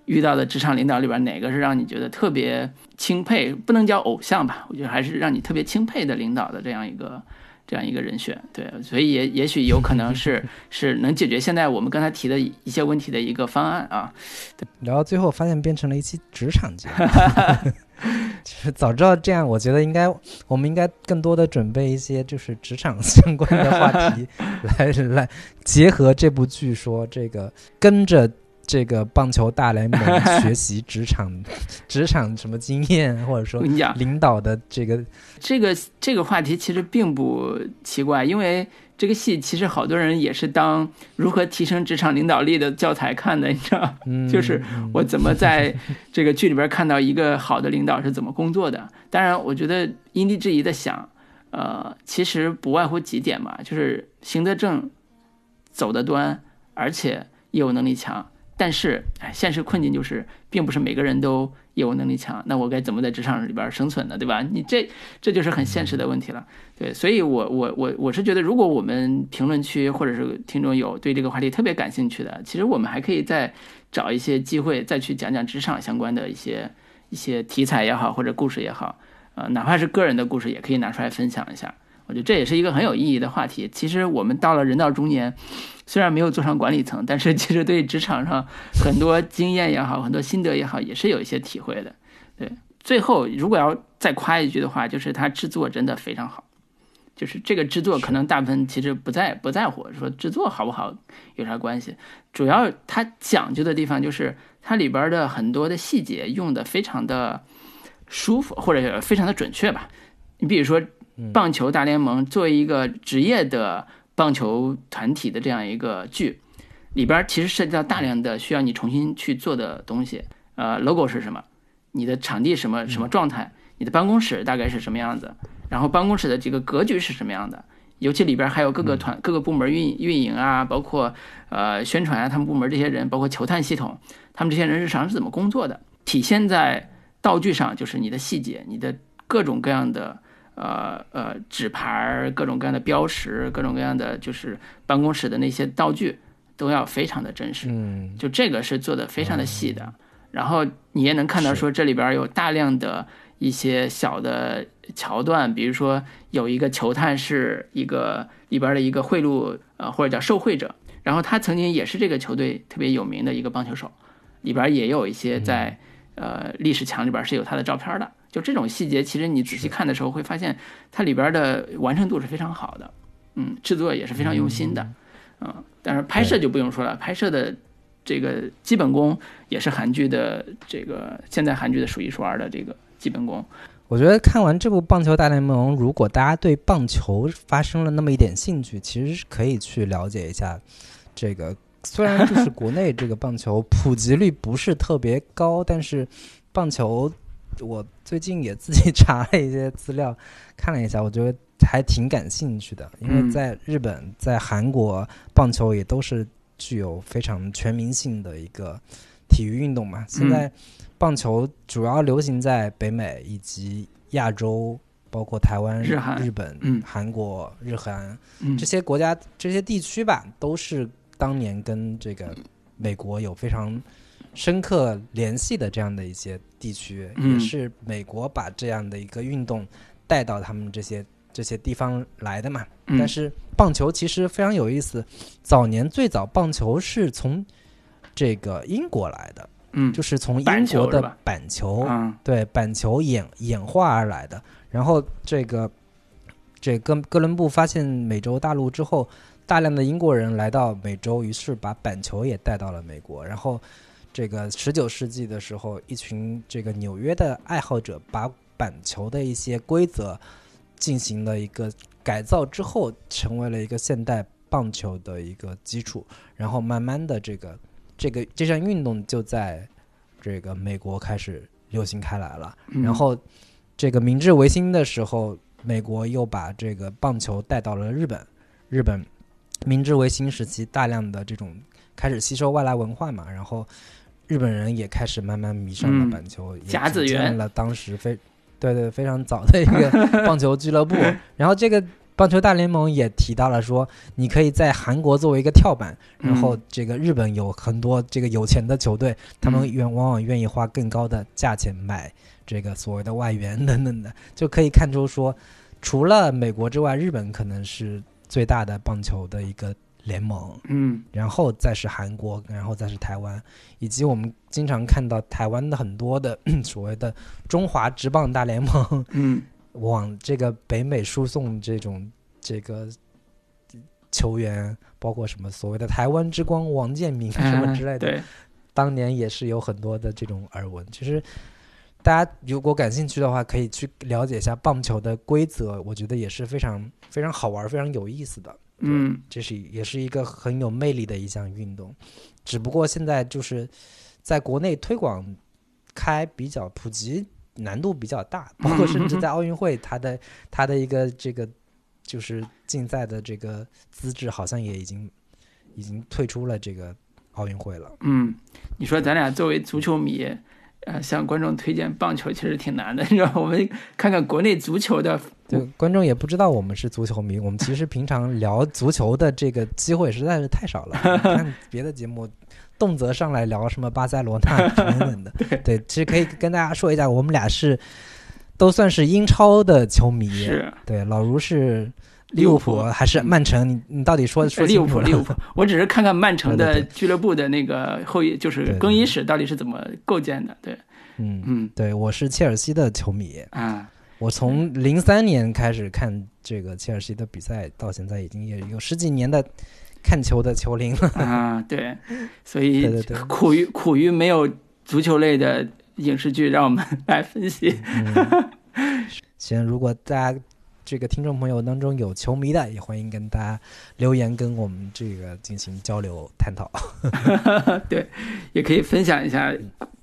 遇到的职场领导里边哪个是让你觉得特别钦佩，不能叫偶像吧，我觉得还是让你特别钦佩的领导的这样一个。这样一个人选，对，所以也也许有可能是 是能解决现在我们刚才提的一些问题的一个方案啊。对聊到最后发现变成了一期职场节目，就是早知道这样，我觉得应该我们应该更多的准备一些就是职场相关的话题 来来结合这部剧，说这个跟着。这个棒球大联盟学习职场，职场什么经验，或者说领导的这个这个这个话题其实并不奇怪，因为这个戏其实好多人也是当如何提升职场领导力的教材看的，你知道，就是我怎么在这个剧里边看到一个好的领导是怎么工作的。当然，我觉得因地制宜的想，呃，其实不外乎几点嘛，就是行得正，走得端，而且业务能力强。但是，哎，现实困境就是，并不是每个人都业务能力强。那我该怎么在职场里边生存呢？对吧？你这这就是很现实的问题了。对，所以我我我我是觉得，如果我们评论区或者是听众有对这个话题特别感兴趣的，其实我们还可以再找一些机会，再去讲讲职场相关的一些一些题材也好，或者故事也好，呃，哪怕是个人的故事，也可以拿出来分享一下。我觉得这也是一个很有意义的话题。其实我们到了人到中年。虽然没有做上管理层，但是其实对职场上很多经验也好，很多心得也好，也是有一些体会的。对，最后如果要再夸一句的话，就是它制作真的非常好。就是这个制作，可能大部分其实不在不在乎说制作好不好有啥关系，主要它讲究的地方就是它里边的很多的细节用的非常的舒服，或者非常的准确吧。你比如说棒球大联盟作为一个职业的。棒球团体的这样一个剧，里边其实涉及到大量的需要你重新去做的东西。呃，logo 是什么？你的场地什么什么状态？你的办公室大概是什么样子？然后办公室的这个格局是什么样的？尤其里边还有各个团、各个部门运运营啊，包括呃宣传啊，他们部门这些人，包括球探系统，他们这些人日常是怎么工作的？体现在道具上，就是你的细节，你的各种各样的。呃呃，纸牌各种各样的标识，各种各样的就是办公室的那些道具，都要非常的真实。嗯，就这个是做的非常的细的。然后你也能看到说，这里边有大量的一些小的桥段，比如说有一个球探是一个里边的一个贿赂呃或者叫受贿者，然后他曾经也是这个球队特别有名的一个棒球手，里边也有一些在呃历史墙里边是有他的照片的。就这种细节，其实你仔细看的时候会发现，它里边的完成度是非常好的，嗯，制作也是非常用心的，嗯，但是拍摄就不用说了，拍摄的这个基本功也是韩剧的这个现在韩剧的数一数二的这个基本功。我觉得看完这部《棒球大联盟》，如果大家对棒球发生了那么一点兴趣，其实是可以去了解一下这个。虽然就是国内这个棒球普及率不是特别高，但是棒球。我最近也自己查了一些资料，看了一下，我觉得还挺感兴趣的。因为在日本、在韩国，棒球也都是具有非常全民性的一个体育运动嘛。现在棒球主要流行在北美以及亚洲，包括台湾、日本、韩国、日韩这些国家、这些地区吧，都是当年跟这个美国有非常。深刻联系的这样的一些地区，也是美国把这样的一个运动带到他们这些这些地方来的嘛。但是棒球其实非常有意思，早年最早棒球是从这个英国来的，嗯，就是从英国的板球，对板球演演化而来的。然后这个这哥哥伦布发现美洲大陆之后，大量的英国人来到美洲，于是把板球也带到了美国，然后。这个十九世纪的时候，一群这个纽约的爱好者把板球的一些规则进行了一个改造之后，成为了一个现代棒球的一个基础。然后慢慢的，这个这个这项运动就在这个美国开始流行开来了。然后这个明治维新的时候，美国又把这个棒球带到了日本。日本明治维新时期，大量的这种开始吸收外来文化嘛，然后。日本人也开始慢慢迷上了板球，也甲子园了当时非对对，非常早的一个 棒球俱乐部。然后这个棒球大联盟也提到了说，你可以在韩国作为一个跳板，然后这个日本有很多这个有钱的球队，他们愿往往愿意花更高的价钱买这个所谓的外援等等的，就可以看出说，除了美国之外，日本可能是最大的棒球的一个。联盟，嗯，然后再是韩国，然后再是台湾，以及我们经常看到台湾的很多的 所谓的中华职棒大联盟，嗯，往这个北美输送这种这个球员，包括什么所谓的台湾之光王建民什么之类的，对，当年也是有很多的这种耳闻。其实大家如果感兴趣的话，可以去了解一下棒球的规则，我觉得也是非常非常好玩、非常有意思的。嗯，这是也是一个很有魅力的一项运动，只不过现在就是在国内推广开比较普及，难度比较大，包括甚至在奥运会，它的它的一个这个就是竞赛的这个资质，好像也已经已经退出了这个奥运会了。嗯，你说咱俩作为足球迷。呃，向观众推荐棒球其实挺难的，你知道？我们看看国内足球的，对观众也不知道我们是足球迷。我们其实平常聊足球的这个机会实在是太少了。看别的节目，动辄上来聊什么巴塞罗那 等等的。对，其实可以跟大家说一下，我们俩是都算是英超的球迷。是，对，老卢是。利物浦还是曼城？你你到底说说利物浦？利物浦，我只是看看曼城的俱乐部的那个后裔，就是更衣室到底是怎么构建的。对，嗯嗯，对，我是切尔西的球迷啊。我从零三年开始看这个切尔西的比赛，到现在已经也有十几年的看球的球龄了啊。对，所以苦于苦于没有足球类的影视剧让我们 来分析。行，如果大家。这个听众朋友当中有球迷的，也欢迎跟大家留言，跟我们这个进行交流探讨。对，也可以分享一下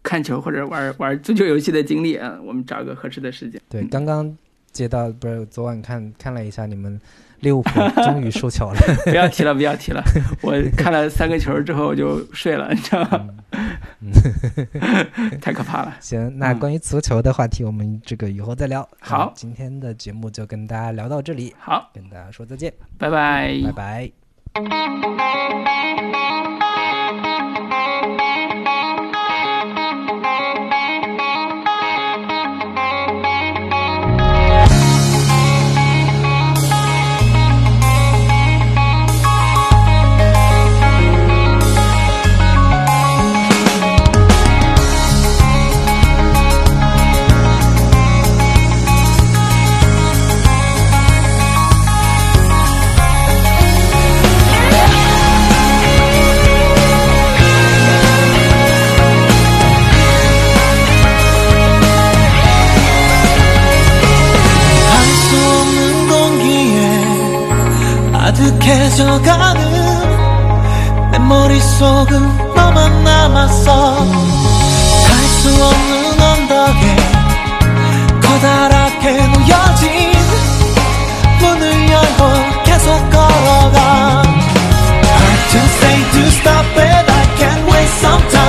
看球或者玩玩足球游戏的经历啊。我们找个合适的时间。对，刚刚接到不是昨晚看看了一下你们。利物浦终于收球了，不要提了，不要提了。我看了三个球之后我就睡了，你知道吗？太可怕了。行，那关于足球的话题，我们这个以后再聊。好，今天的节目就跟大家聊到这里。好，跟大家说再见，拜拜，拜拜。 가득해져가는 내 머릿속은 너만 남았어. 갈 수 없는 언덕에 커다랗게 놓여진 문을 열고 계속 걸어가. Hard to say to stop it I can't wait some time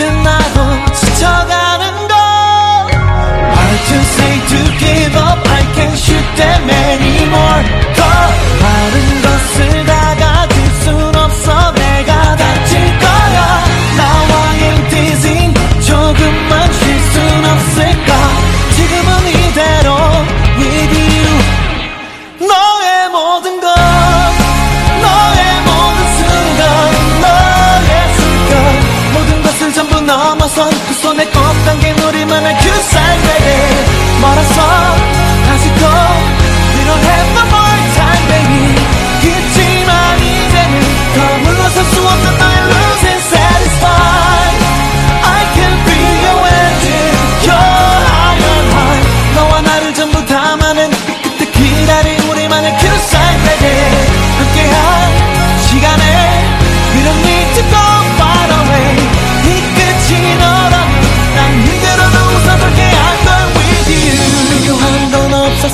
tonight baby, maar dat zal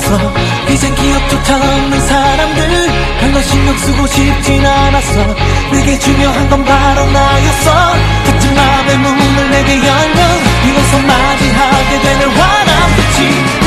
없어 이젠 기억도 없는 사람들 별로 신경 쓰고 싶진 않았어. 내게 중요한 건 바로 나였어. 같은 마음의 문을 내게 열면 비로소 맞이하게 되는 환한 빛이